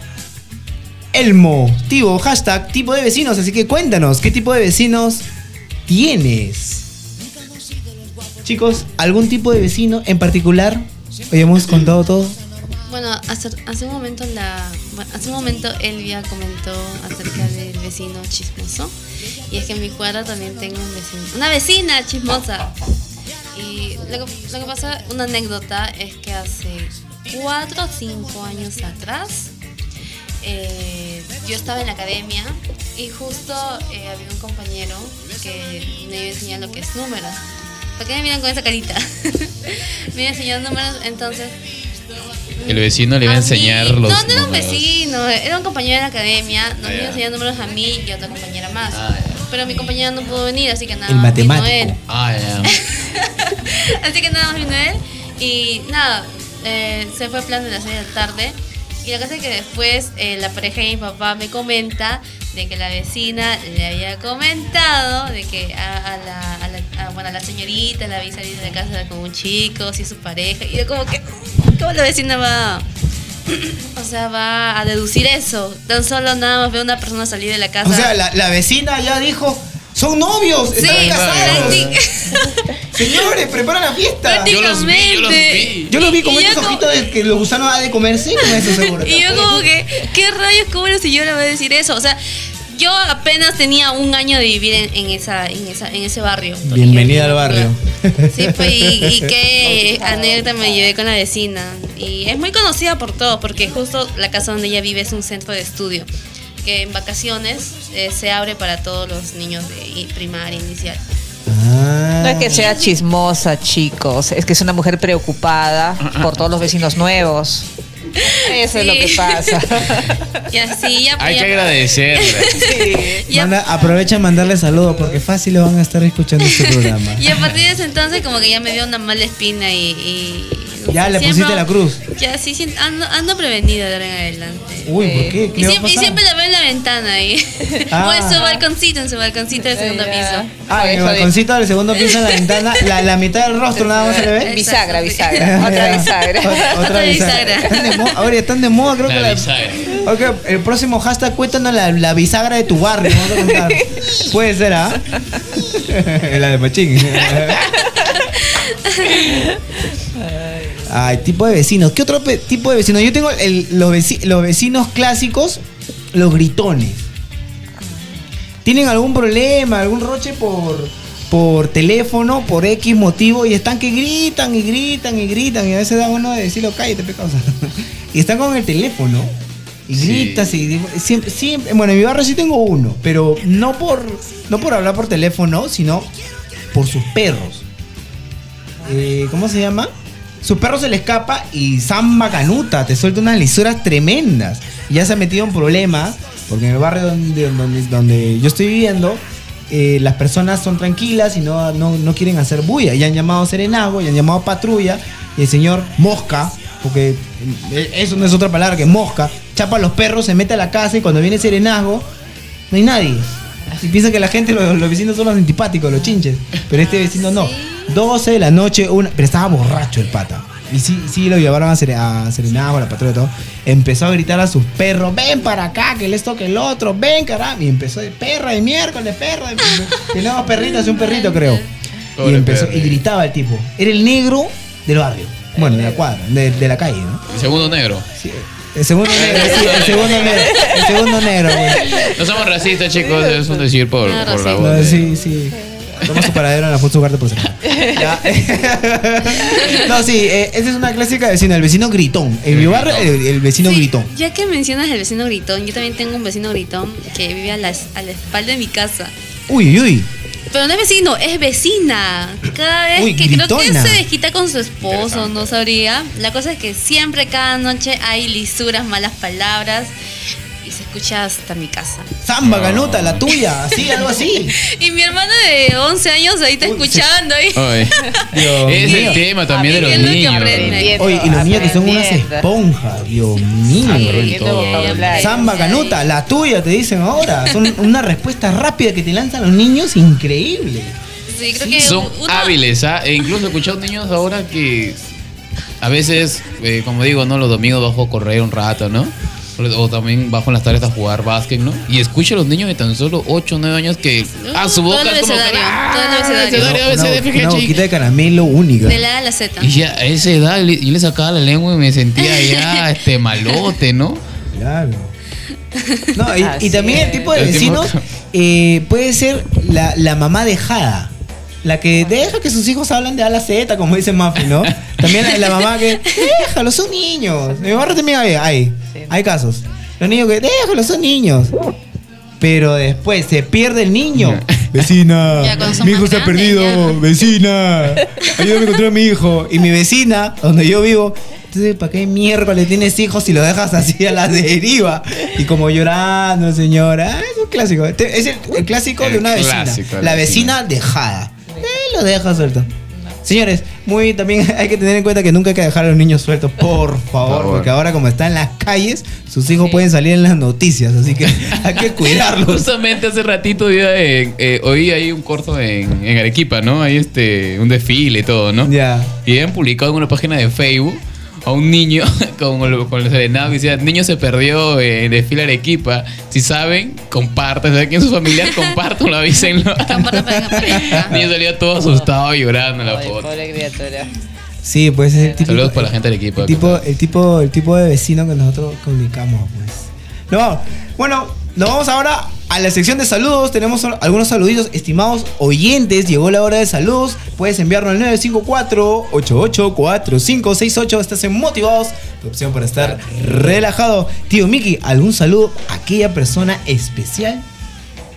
C: El Motivo, hashtag tipo de vecinos. Así que cuéntanos, ¿qué tipo de vecinos tienes? Chicos, ¿algún tipo de vecino en particular? Hoy hemos contado todo.
G: Bueno, hace, un momento la, hace un momento Elvia comentó acerca del vecino chismoso. Y es que en mi cuadra también tengo un vecino, una vecina chismosa. Y lo que, lo que pasa, una anécdota es que hace cuatro o cinco años atrás eh, yo estaba en la academia y justo eh, había un compañero que me iba a enseñar lo que es números. ¿Por qué me miran con esa carita? (laughs) me iba a enseñar números, entonces
A: El vecino le iba a enseñar los.
G: no, no era un vecino, era un compañero de la academia. Nos
A: Ah,
G: iba a enseñar números a mí y a otra compañera más.
A: Ah,
G: Pero mi compañera no pudo venir, así que nada.
C: El
G: más
C: matemático.
G: Vino él.
A: Ah. (laughs)
G: Así que nada más vino él. Y nada, eh, se fue plan de las 6 de la tarde. Y la cosa es que después eh, la pareja de mi papá me comenta de que la vecina le había comentado de que a, a la, a la- a, bueno, a la señorita la vi salir de casa con un chico, si es su pareja. Y yo como que, ¿cómo la vecina va? O sea, va a deducir eso. Tan solo nada más ve a una persona salir de la casa.
C: O sea, la, la vecina ya dijo, son novios,
G: Sí,
C: están casados. (laughs) Señores, preparan la fiesta.
G: Yo los vi, yo los vi.
C: Yo vi con estos
G: como-
C: ojitos de que los gusanos ha de comerse, con eso seguro. (laughs)
G: Y yo como que, ¿qué rayos, cómo la señora va a decir eso? O sea, yo apenas tenía un año de vivir en, en esa, en, esa, en ese barrio.
C: Bienvenida al barrio.
G: Sí, pues, y, y qué (laughs) anécdota me llevé con la vecina. Y es muy conocida por todos, porque justo la casa donde ella vive es un centro de estudio, que en vacaciones eh, se abre para todos los niños de primaria inicial.
E: No es que sea chismosa, chicos, es que es una mujer preocupada por todos los vecinos nuevos. Eso es lo que
G: Sí.
E: pasa. (laughs)
G: Y así ya,
A: Hay
G: ya-
A: que agradecerle. (laughs)
G: Ya-
C: Manda- aprovecha a mandarle saludos porque fácil lo van a estar escuchando este programa. (laughs)
G: Y a partir de ese entonces como que ya me dio una mala espina y... y-
C: Ya le
G: siempre-
C: pusiste la cruz.
G: Ya sí, sí, ando, ando prevenida de ahora en adelante.
C: Uy, ¿por qué? ¿Qué
G: Y
C: va a
G: siempre, y
C: pasar?
G: siempre la veo en la ventana ahí. (laughs)
C: Ah.
G: o en su balconcito, en su balconcito del segundo piso.
C: Ah, en el balconcito del segundo piso en la ventana, la, la mitad del rostro nada más se le ve.
E: Bisagra, bisagra. (laughs) Otra bisagra.
C: Otra, otra bisagra. Están de moda, ahora están de moda, creo que la. Ok, el próximo hashtag cuéntanos la, la bisagra de tu barrio. Vamos a contar. (laughs) Puede ser, ¿ah? la de Machín. Ay, tipo de vecinos. ¿Qué otro tipo de vecinos? Yo tengo el- los, veci- los vecinos clásicos, los gritones. ¿Tienen algún problema, algún roche por, por teléfono, por X motivo? Y están que gritan y gritan y gritan. Y a veces da uno de decirlo, cállate, pecado. (laughs) y están con el teléfono. Y gritas y siempre, siempre. Bueno, en mi barrio sí tengo uno, pero no por, no por hablar por teléfono, sino por sus perros. Eh, ¿Cómo se llama? Su perro se le escapa y Samba Canuta te suelta unas lisuras tremendas. Ya se ha metido en problemas, porque en el barrio donde, donde, yo estoy viviendo, eh, las personas son tranquilas y no, no, no quieren hacer bulla. Y han llamado a serenazgo, y han llamado a patrulla, y el señor Mosca, porque eh, eso no es otra palabra que Mosca, chapa a los perros, se mete a la casa y cuando viene serenazgo, no hay nadie. Y piensa que la gente, los, los vecinos son los antipáticos, los chinches. Pero este vecino no. 12 de la noche, una, pero estaba borracho el pata. y sí, sí lo llevaron a, sere- a serenar la patrulla y todo, empezó a gritar a sus perros, ven para acá, que esto que el otro, ven caramba. Y empezó de perra de miércoles, perra de Tenemos perritos y un perrito, creo. Y empezó, y gritaba el tipo. Era el negro del barrio. Bueno, de la cuadra, de, de la calle, ¿no?
A: El segundo negro.
C: El segundo negro, sí, el segundo negro, el segundo negro, güey.
A: No somos racistas, chicos, es un decir por, por la voz.
C: No, sí, sí. Toma su paradero en la foto Ugarte por. No, sí, eh, esa es una clásica de vecino, el vecino gritón. En mi barrio, el, el vecino gritón.
G: Ya que mencionas el vecino gritón, yo también tengo un vecino gritón que vive a la, a la espalda de mi casa.
C: Uy, uy, uy.
G: Pero no es vecino, es vecina. Cada vez
C: Uy,
G: que creo que
C: gritona.
G: se desquita con su esposo, no sabría. La cosa es que siempre, cada noche, hay lisuras, malas palabras. Se escucha hasta mi casa.
C: Zamba, ganota, la tuya, así, algo así. (laughs)
G: Y mi hermana de 11 años ahí está escuchando. ahí. (laughs)
A: Es el tema también de los niños.
C: Oye, y los niños que son unas esponjas, Dios mío. Zamba, ganota, la tuya, te dicen ahora. Son (laughs) una respuesta rápida que te lanzan los niños, increíble.
G: Sí, creo que
A: Son
G: uno-
A: hábiles, ¿ah? E incluso he escuchado niños ahora que a veces, eh, como digo, ¿no? Los domingos bajo a correr un rato, ¿no? O también bajo en las tardes a jugar básquet, ¿no? Y escucho a los niños de tan solo 8 o 9 años que a su boca es como ¡ah!
G: todo
C: Una, boquita de caramelo única.
G: De la A a la Z.
A: Y ya a esa edad yo le sacaba la lengua y me sentía ya (laughs) este malote, ¿no?
C: Claro. (laughs) No, y, también el tipo de vecinos eh, puede ser la, la mamá dejada. La que deja que sus hijos hablan de A la Z, como dice Mafi, ¿no? También la, la mamá que, déjalo, son niños. Mi barrio también hay, hay, hay casos. Los niños que, déjalo, son niños. Pero después se pierde el niño. (laughs) Vecina, mi hijo se ha perdido. (laughs) Vecina, ayúdame a encontrar a mi hijo. Y mi vecina, donde yo vivo, entonces, ¿para qué miércoles tienes hijos si lo dejas así a la deriva? Y como llorando, señora. Ah, Es un clásico. Es el, el clásico de una vecina.
A: clásico de
C: la
A: la
C: vecina dejada. Eh, lo deja suelto. Señores, muy también (laughs) hay que tener en cuenta que nunca hay que dejar a los niños sueltos, por (laughs) favor, porque ahora como están en las calles, sus hijos pueden salir en las noticias, así que (laughs) hay que cuidarlos.
A: Justamente hace ratito eh, eh, oí ahí un corto en, en Arequipa, ¿no? Hay este, un desfile y todo, ¿no?
C: Ya.
A: Y habían publicado en una página de Facebook a un niño (laughs) con, el- con el serenado que decía, niño se perdió en desfile Arequipa. Si saben, compartan. ¿Saben quién es su familia? (laughs) (laughs) Compartan, avísenlo.
G: Compartan para que
A: niño salía todo asustado llorando en la foto.
E: pobre criatura.
C: Sí, pues es el típico,
A: Saludos para la gente de Arequipa.
C: el tipo, el tipo, el tipo de vecino que nosotros comunicamos, pues. No, bueno, nos vamos ahora a la sección de saludos. Tenemos algunos saluditos, estimados oyentes. Llegó la hora de saludos. Puedes enviarnos al 954-884568. Estás en motivados. Tu opción para estar relajado. Tío Miki, ¿algún saludo a aquella persona especial?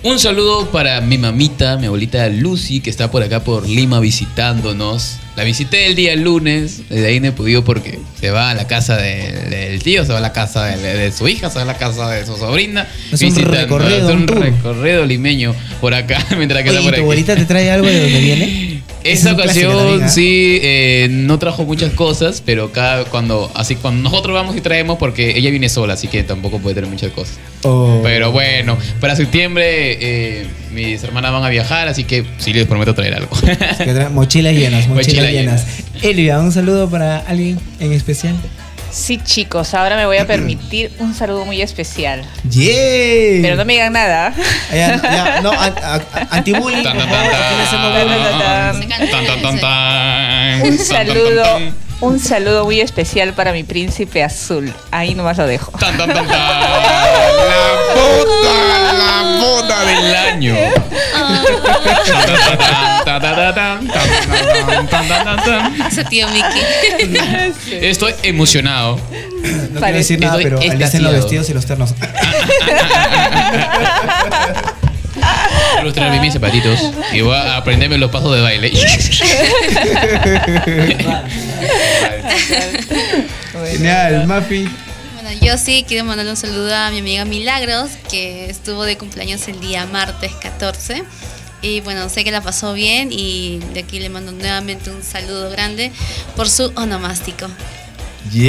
A: Un saludo para mi mamita, mi abuelita Lucy, que está por acá por Lima visitándonos. La visité el día lunes, desde ahí no he podido porque se va a la casa de- del tío, se va a la casa de, de su hija, se va a la casa de su sobrina.
C: Es un recorrido,
A: es un
C: tour.
A: recorrido limeño por acá, (laughs) mientras que
C: Oye,
A: está
C: ¿y
A: por
C: tu
A: aquí.
C: abuelita te trae algo de donde viene? (laughs)
A: Esa
C: Es
A: ocasión sí eh, no trajo muchas cosas, pero cada cuando así cuando nosotros vamos y traemos porque ella viene sola, así que tampoco puede tener muchas cosas.
C: Oh.
A: Pero bueno, para septiembre eh, mis hermanas van a viajar, así que sí les prometo traer algo.
C: Mochilas llenas, (laughs) mochilas
A: Mochilas
C: llenas. Elvia, un saludo para alguien en especial.
E: Sí, chicos, ahora me voy a permitir un saludo muy especial.
C: ¡Yeah!
E: Pero no me digan nada.
C: Ya, ya, no, anti-bullying.
E: Un saludo, un saludo muy especial para mi príncipe azul. Ahí nomás lo dejo.
A: tan, tan, tan, tan. La boda, la boda del año.
G: Ese tío Mickey.
A: Estoy emocionado.
C: No quiero decir nada, pero alicen los vestidos y los ternos.
A: Quiero traer mis zapatitos y voy a aprenderme los pasos de baile.
C: Genial, Mafi.
G: Yo sí quiero mandarle un saludo a mi amiga Milagros, que estuvo de cumpleaños el día martes 14. Y bueno, sé que la pasó bien y de aquí le mando nuevamente un saludo grande por su onomástico.
C: Yeah.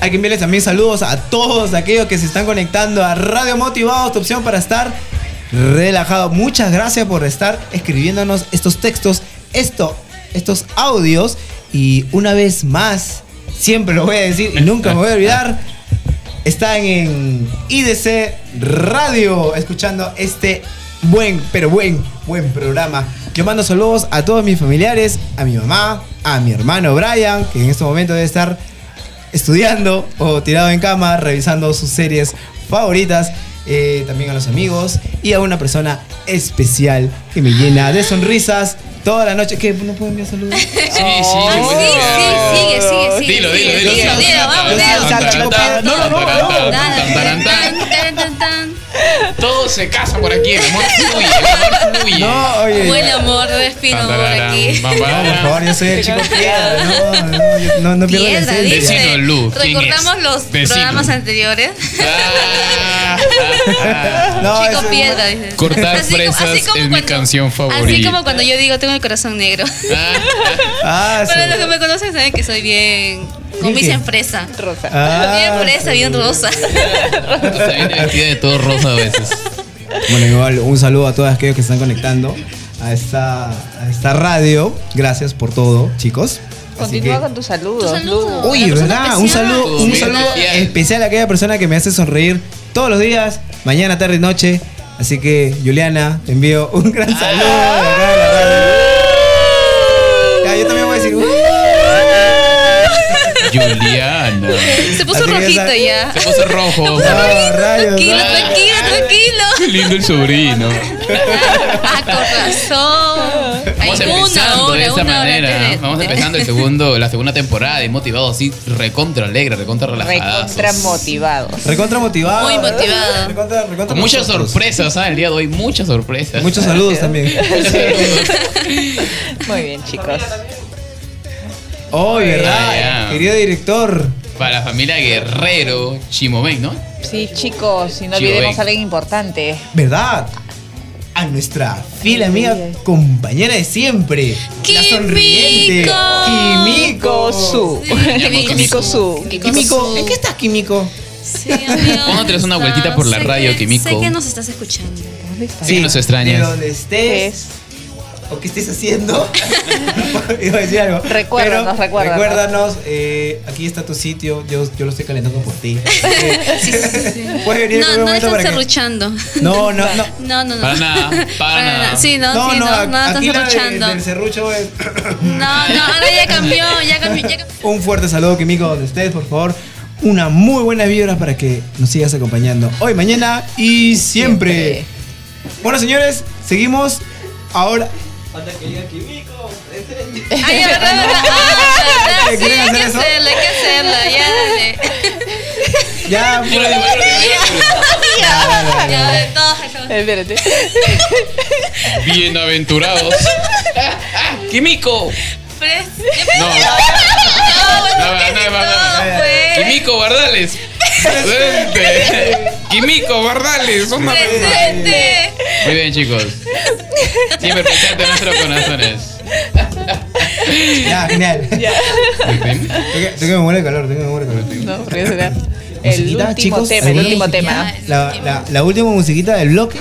C: Hay que enviarles también saludos a todos aquellos que se están conectando a Radio Motivados, tu opción para estar relajado. Muchas gracias por estar escribiéndonos estos textos. Esto estos audios. Y una vez más, siempre lo voy a decir y nunca me voy a olvidar. Están en IDC Radio escuchando este buen, pero buen, buen programa. Yo mando saludos a todos mis familiares, a mi mamá, a mi hermano Brian, que en este momento debe estar estudiando o tirado en cama, revisando sus series favoritas. Eh, también a los amigos y a una persona especial que me llena de sonrisas toda la noche. ¿Qué? ¿No puedo enviar saludos? (laughs)
A: Sí, sí,
G: Sí, sí, sigue, sigue, sigue.
A: Dilo, dilo, dilo.
G: Dilo, dilo, vamos, dilo.
C: No, no, no,
A: Todo se casa por aquí, el amor fluye, el amor fluye.
C: No, oye.
G: Buen amor, respiro amor aquí.
C: No, por favor, yo soy el chico piedra. No, no, yo- no, no pierdo la
G: Piedra.
A: Vecino Lu, ¿quién
G: Recordamos los
A: Vecino.
G: programas anteriores.
C: No,
G: Chico
C: ese-
G: piedra, dice.
A: Cortar
G: Así como-
A: fresas
G: así como
A: es mi
G: cuando-
A: canción
G: Así
A: favorita.
G: como cuando yo digo tengo el corazón negro.
C: Ah,
G: Pero
C: sí.
G: los que me conocen saben que soy bien.
C: ¿Qué?
G: dicen fresa.
E: Rosa.
C: Ah,
G: bien fresa, bien rosa. (laughs)
A: Está bien vestida de todo rosa a veces.
C: Bueno, igual un saludo a todos aquellos que están conectando a esta, a esta radio. Gracias por todo, chicos. Así
E: Continúa
C: que-
E: con tus saludos.
G: Tu saludo.
E: Lu.
C: Uy, ¿verdad? Un saludo, un saludo
A: especial.
C: especial a aquella persona que me hace sonreír todos los días, mañana, tarde y noche. Así que, Juliana, te envío un gran saludo. de acá de la radio. Ya, yo también voy a decir. "Uh".
A: Juliana.
G: Se puso
C: Así
G: rojito
C: esa-
G: ya.
A: Se puso rojo. (laughs)
C: No, rayos,
G: Tranquilo, tranquilo, tranquilo.
A: Qué lindo el sobrino.
G: Ah, con razón.
A: Vamos
G: Hay
A: empezando
G: hora,
A: de esa manera. Vamos empezando el segundo, la segunda temporada de Motivado así, recontra alegre, recontra relajado.
E: Recontra motivados.
C: Recontra motivado.
G: Muy motivado.
C: Recontra, recontra
A: Con muchas
C: nosotros.
A: sorpresas, ¿sabes? El día de hoy, muchas sorpresas.
C: Muchos saludos también. (laughs)
E: Muy bien, chicos.
C: Oh, ¿verdad?
A: Ya.
C: Querido director.
A: Para la familia Guerrero, Chimomen, ¿no?
E: Sí, chicos, y no olvidemos a alguien importante.
C: ¿Verdad? A nuestra fiel amiga, compañera de siempre. La sonriente. Kimiko.
E: Su.
A: Kimiko.
E: Su.
C: Kimiko, ¿en qué estás, Kimiko?
G: Sí, amigo.
A: ¿Cuándo te das una vueltita por la
G: Sé
A: radio,
G: que-
A: Kimiko?
G: Sé que nos estás escuchando.
E: ¿Dónde está?
A: Sí, nos extrañas.
C: De donde estés. O que estés haciendo. (laughs) Iba a decir algo.
E: Recuérdanos,
C: Pero
E: recuérdanos.
C: Recuérdanos, eh, aquí está tu sitio. Yo, yo lo estoy calentando por ti. (laughs)
G: Sí, sí, sí. (laughs)
C: Puedes venir en
G: No, no
C: momento
G: están
C: para que-
G: serruchando.
C: No, no, no.
G: No, no, no.
A: Para nada, para nada.
G: Sí, no,
C: No,
G: sí,
C: no,
G: no, no,
C: de-
G: serruchando.
C: del serrucho es...
G: No, no, ahora ya cambió, ya cambió, ya cambió.
C: Un fuerte saludo, Kimiko, donde estés, por favor. Una muy buena vibra para que nos sigas acompañando hoy, mañana y siempre. Bueno, señores, seguimos ahora. Falta que diga Kimiko,
G: presente. (laughs) Ay, verdad, verdad. Ah, sí, hay que hacerlo, hay que hacerlo, ya (laughs) dale.
C: Ya,
G: ya, ya, todos
E: Espérate.
A: Bienaventurados. Kimiko. No.
G: No,
A: no, Kimiko
G: pues.
A: Bardales. (laughs) Presente. Kimiko Bardales.
G: Presente.
A: Muy bien, chicos. Siempre presente en nuestros corazones.
C: Ya, genial.
E: Ya.
C: Tengo que, me muere el calor, tengo que me muere el calor.
E: No, porque será el último
C: chicos,
E: tema, el último tema.
C: La, la, la última musiquita del bloque.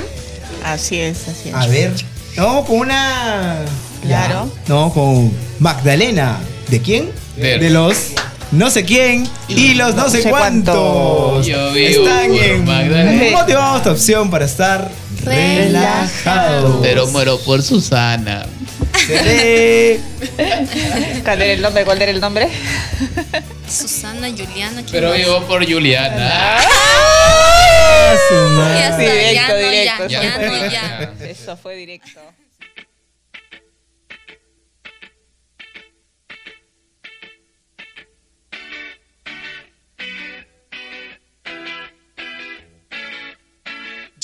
E: Así es, así es.
C: A ver. Nos vamos con una.
E: Claro.
C: Ya. Nos vamos con Magdalena. ¿De quién?
A: De-
C: De los no sé quién y los no sé
E: sé
C: cuántos.
A: Yo vivo
C: Están
A: por
C: en
A: Magdalena.
C: Motivados tu opción para estar relajados.
A: Pero muero por Susana. (laughs)
E: ¿Cuál era el nombre? ¿Cuál era el nombre?
G: Susana, Juliana. ¿quién
A: Pero
G: más?
A: vivo por Juliana.
C: Ah, su madre.
G: Ya está,
E: Directo,
G: ya no,
E: directo.
G: ya, ya no, ya.
E: Eso fue directo.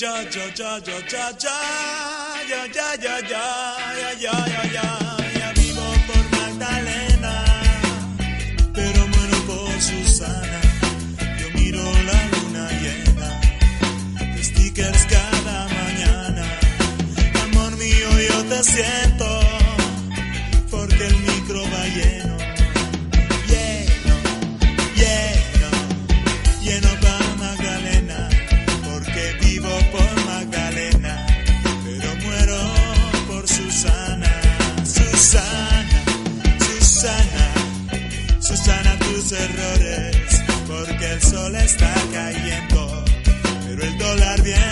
J: Ya, ya, ya, ya, ya, ya, ya, ya, ya, ya, ya, ya, ya, ya, vivo por Magdalena, pero muero por Susana. Yo miro la luna llena, stickers cada mañana. Amor mío, yo te siento, porque el sol está cayendo, pero el dólar viene.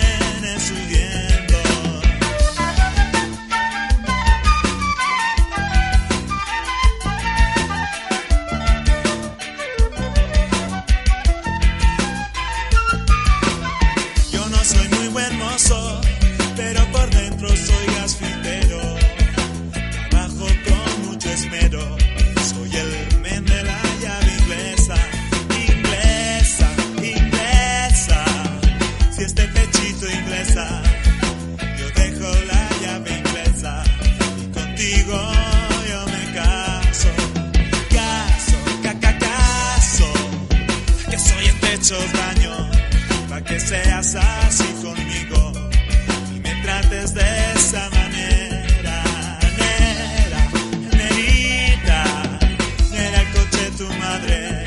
J: seas así conmigo y me trates de esa
P: manera. Nera, nerita, nera el coche de tu madre,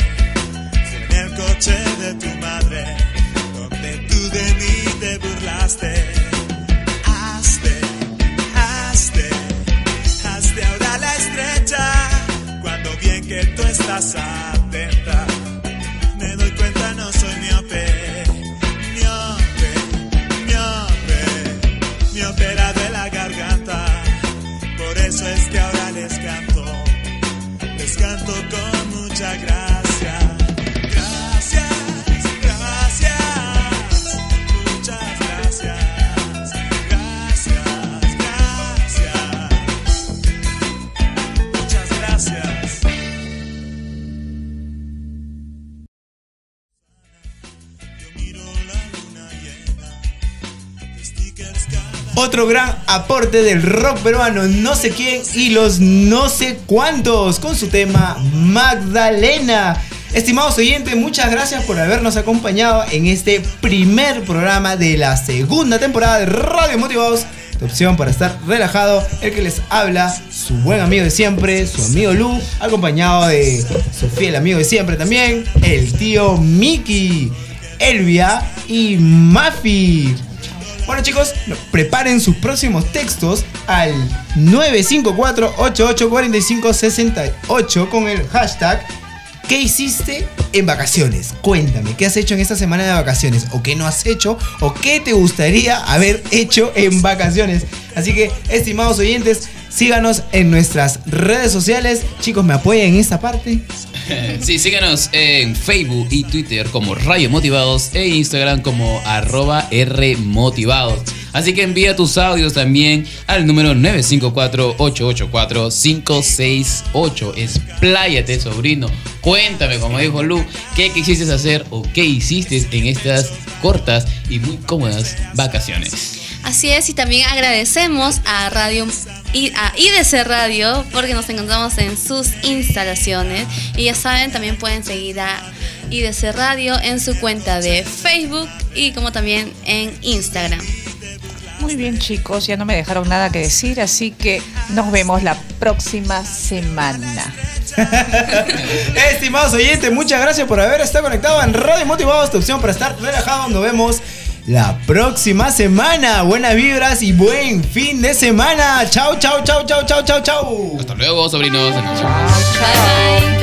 P: en el coche de tu madre, donde tú de mí te burlaste. Hazte, hazte, hazte ahora la estrecha, cuando bien que tú estás atenta. Con mucha
C: gracia. Gran aporte del rock peruano, no sé quién y los no sé cuántos, con su tema Magdalena. Estimados oyentes, muchas gracias por habernos acompañado en este primer programa de la segunda temporada de Radio Motivados. Tu opción para estar relajado, el que les habla, su buen amigo de siempre, su amigo Lu, acompañado de su fiel amigo de siempre también, el tío Mickey, Elvia y Mafi. Bueno chicos, preparen sus próximos textos al 954-884568 con el hashtag ¿Qué hiciste en vacaciones? Cuéntame, ¿qué has hecho en esta semana de vacaciones? ¿O qué no has hecho? ¿O qué te gustaría haber hecho en vacaciones? Así que, estimados oyentes, síganos en nuestras redes sociales. Chicos, ¿me apoyan en esta parte? (laughs)
A: Sí, síganos en Facebook y Twitter como Radio Motivados e Instagram como arroba Rmotivados. Así que envía tus audios también al número 954-884-568. Expláyate, sobrino. Cuéntame, como dijo Lu, qué quisiste hacer o qué hiciste en estas cortas y muy cómodas vacaciones.
Q: Así es, y también agradecemos a Radio y a IDC Radio porque nos encontramos en sus instalaciones. Y ya saben, también pueden seguir a IDC Radio en su cuenta de Facebook y como también en Instagram.
E: Muy bien chicos, ya no me dejaron nada que decir, así que nos vemos la próxima semana. (laughs)
C: Estimados oyentes, muchas gracias por haber estado conectado en Radio Motivados, tu opción para estar relajado. Nos vemos la próxima semana. Buenas vibras y buen fin de semana. Chao, chao, chao, chao, chao, chao, chao.
A: Hasta luego, sobrinos.
Q: Bye bye.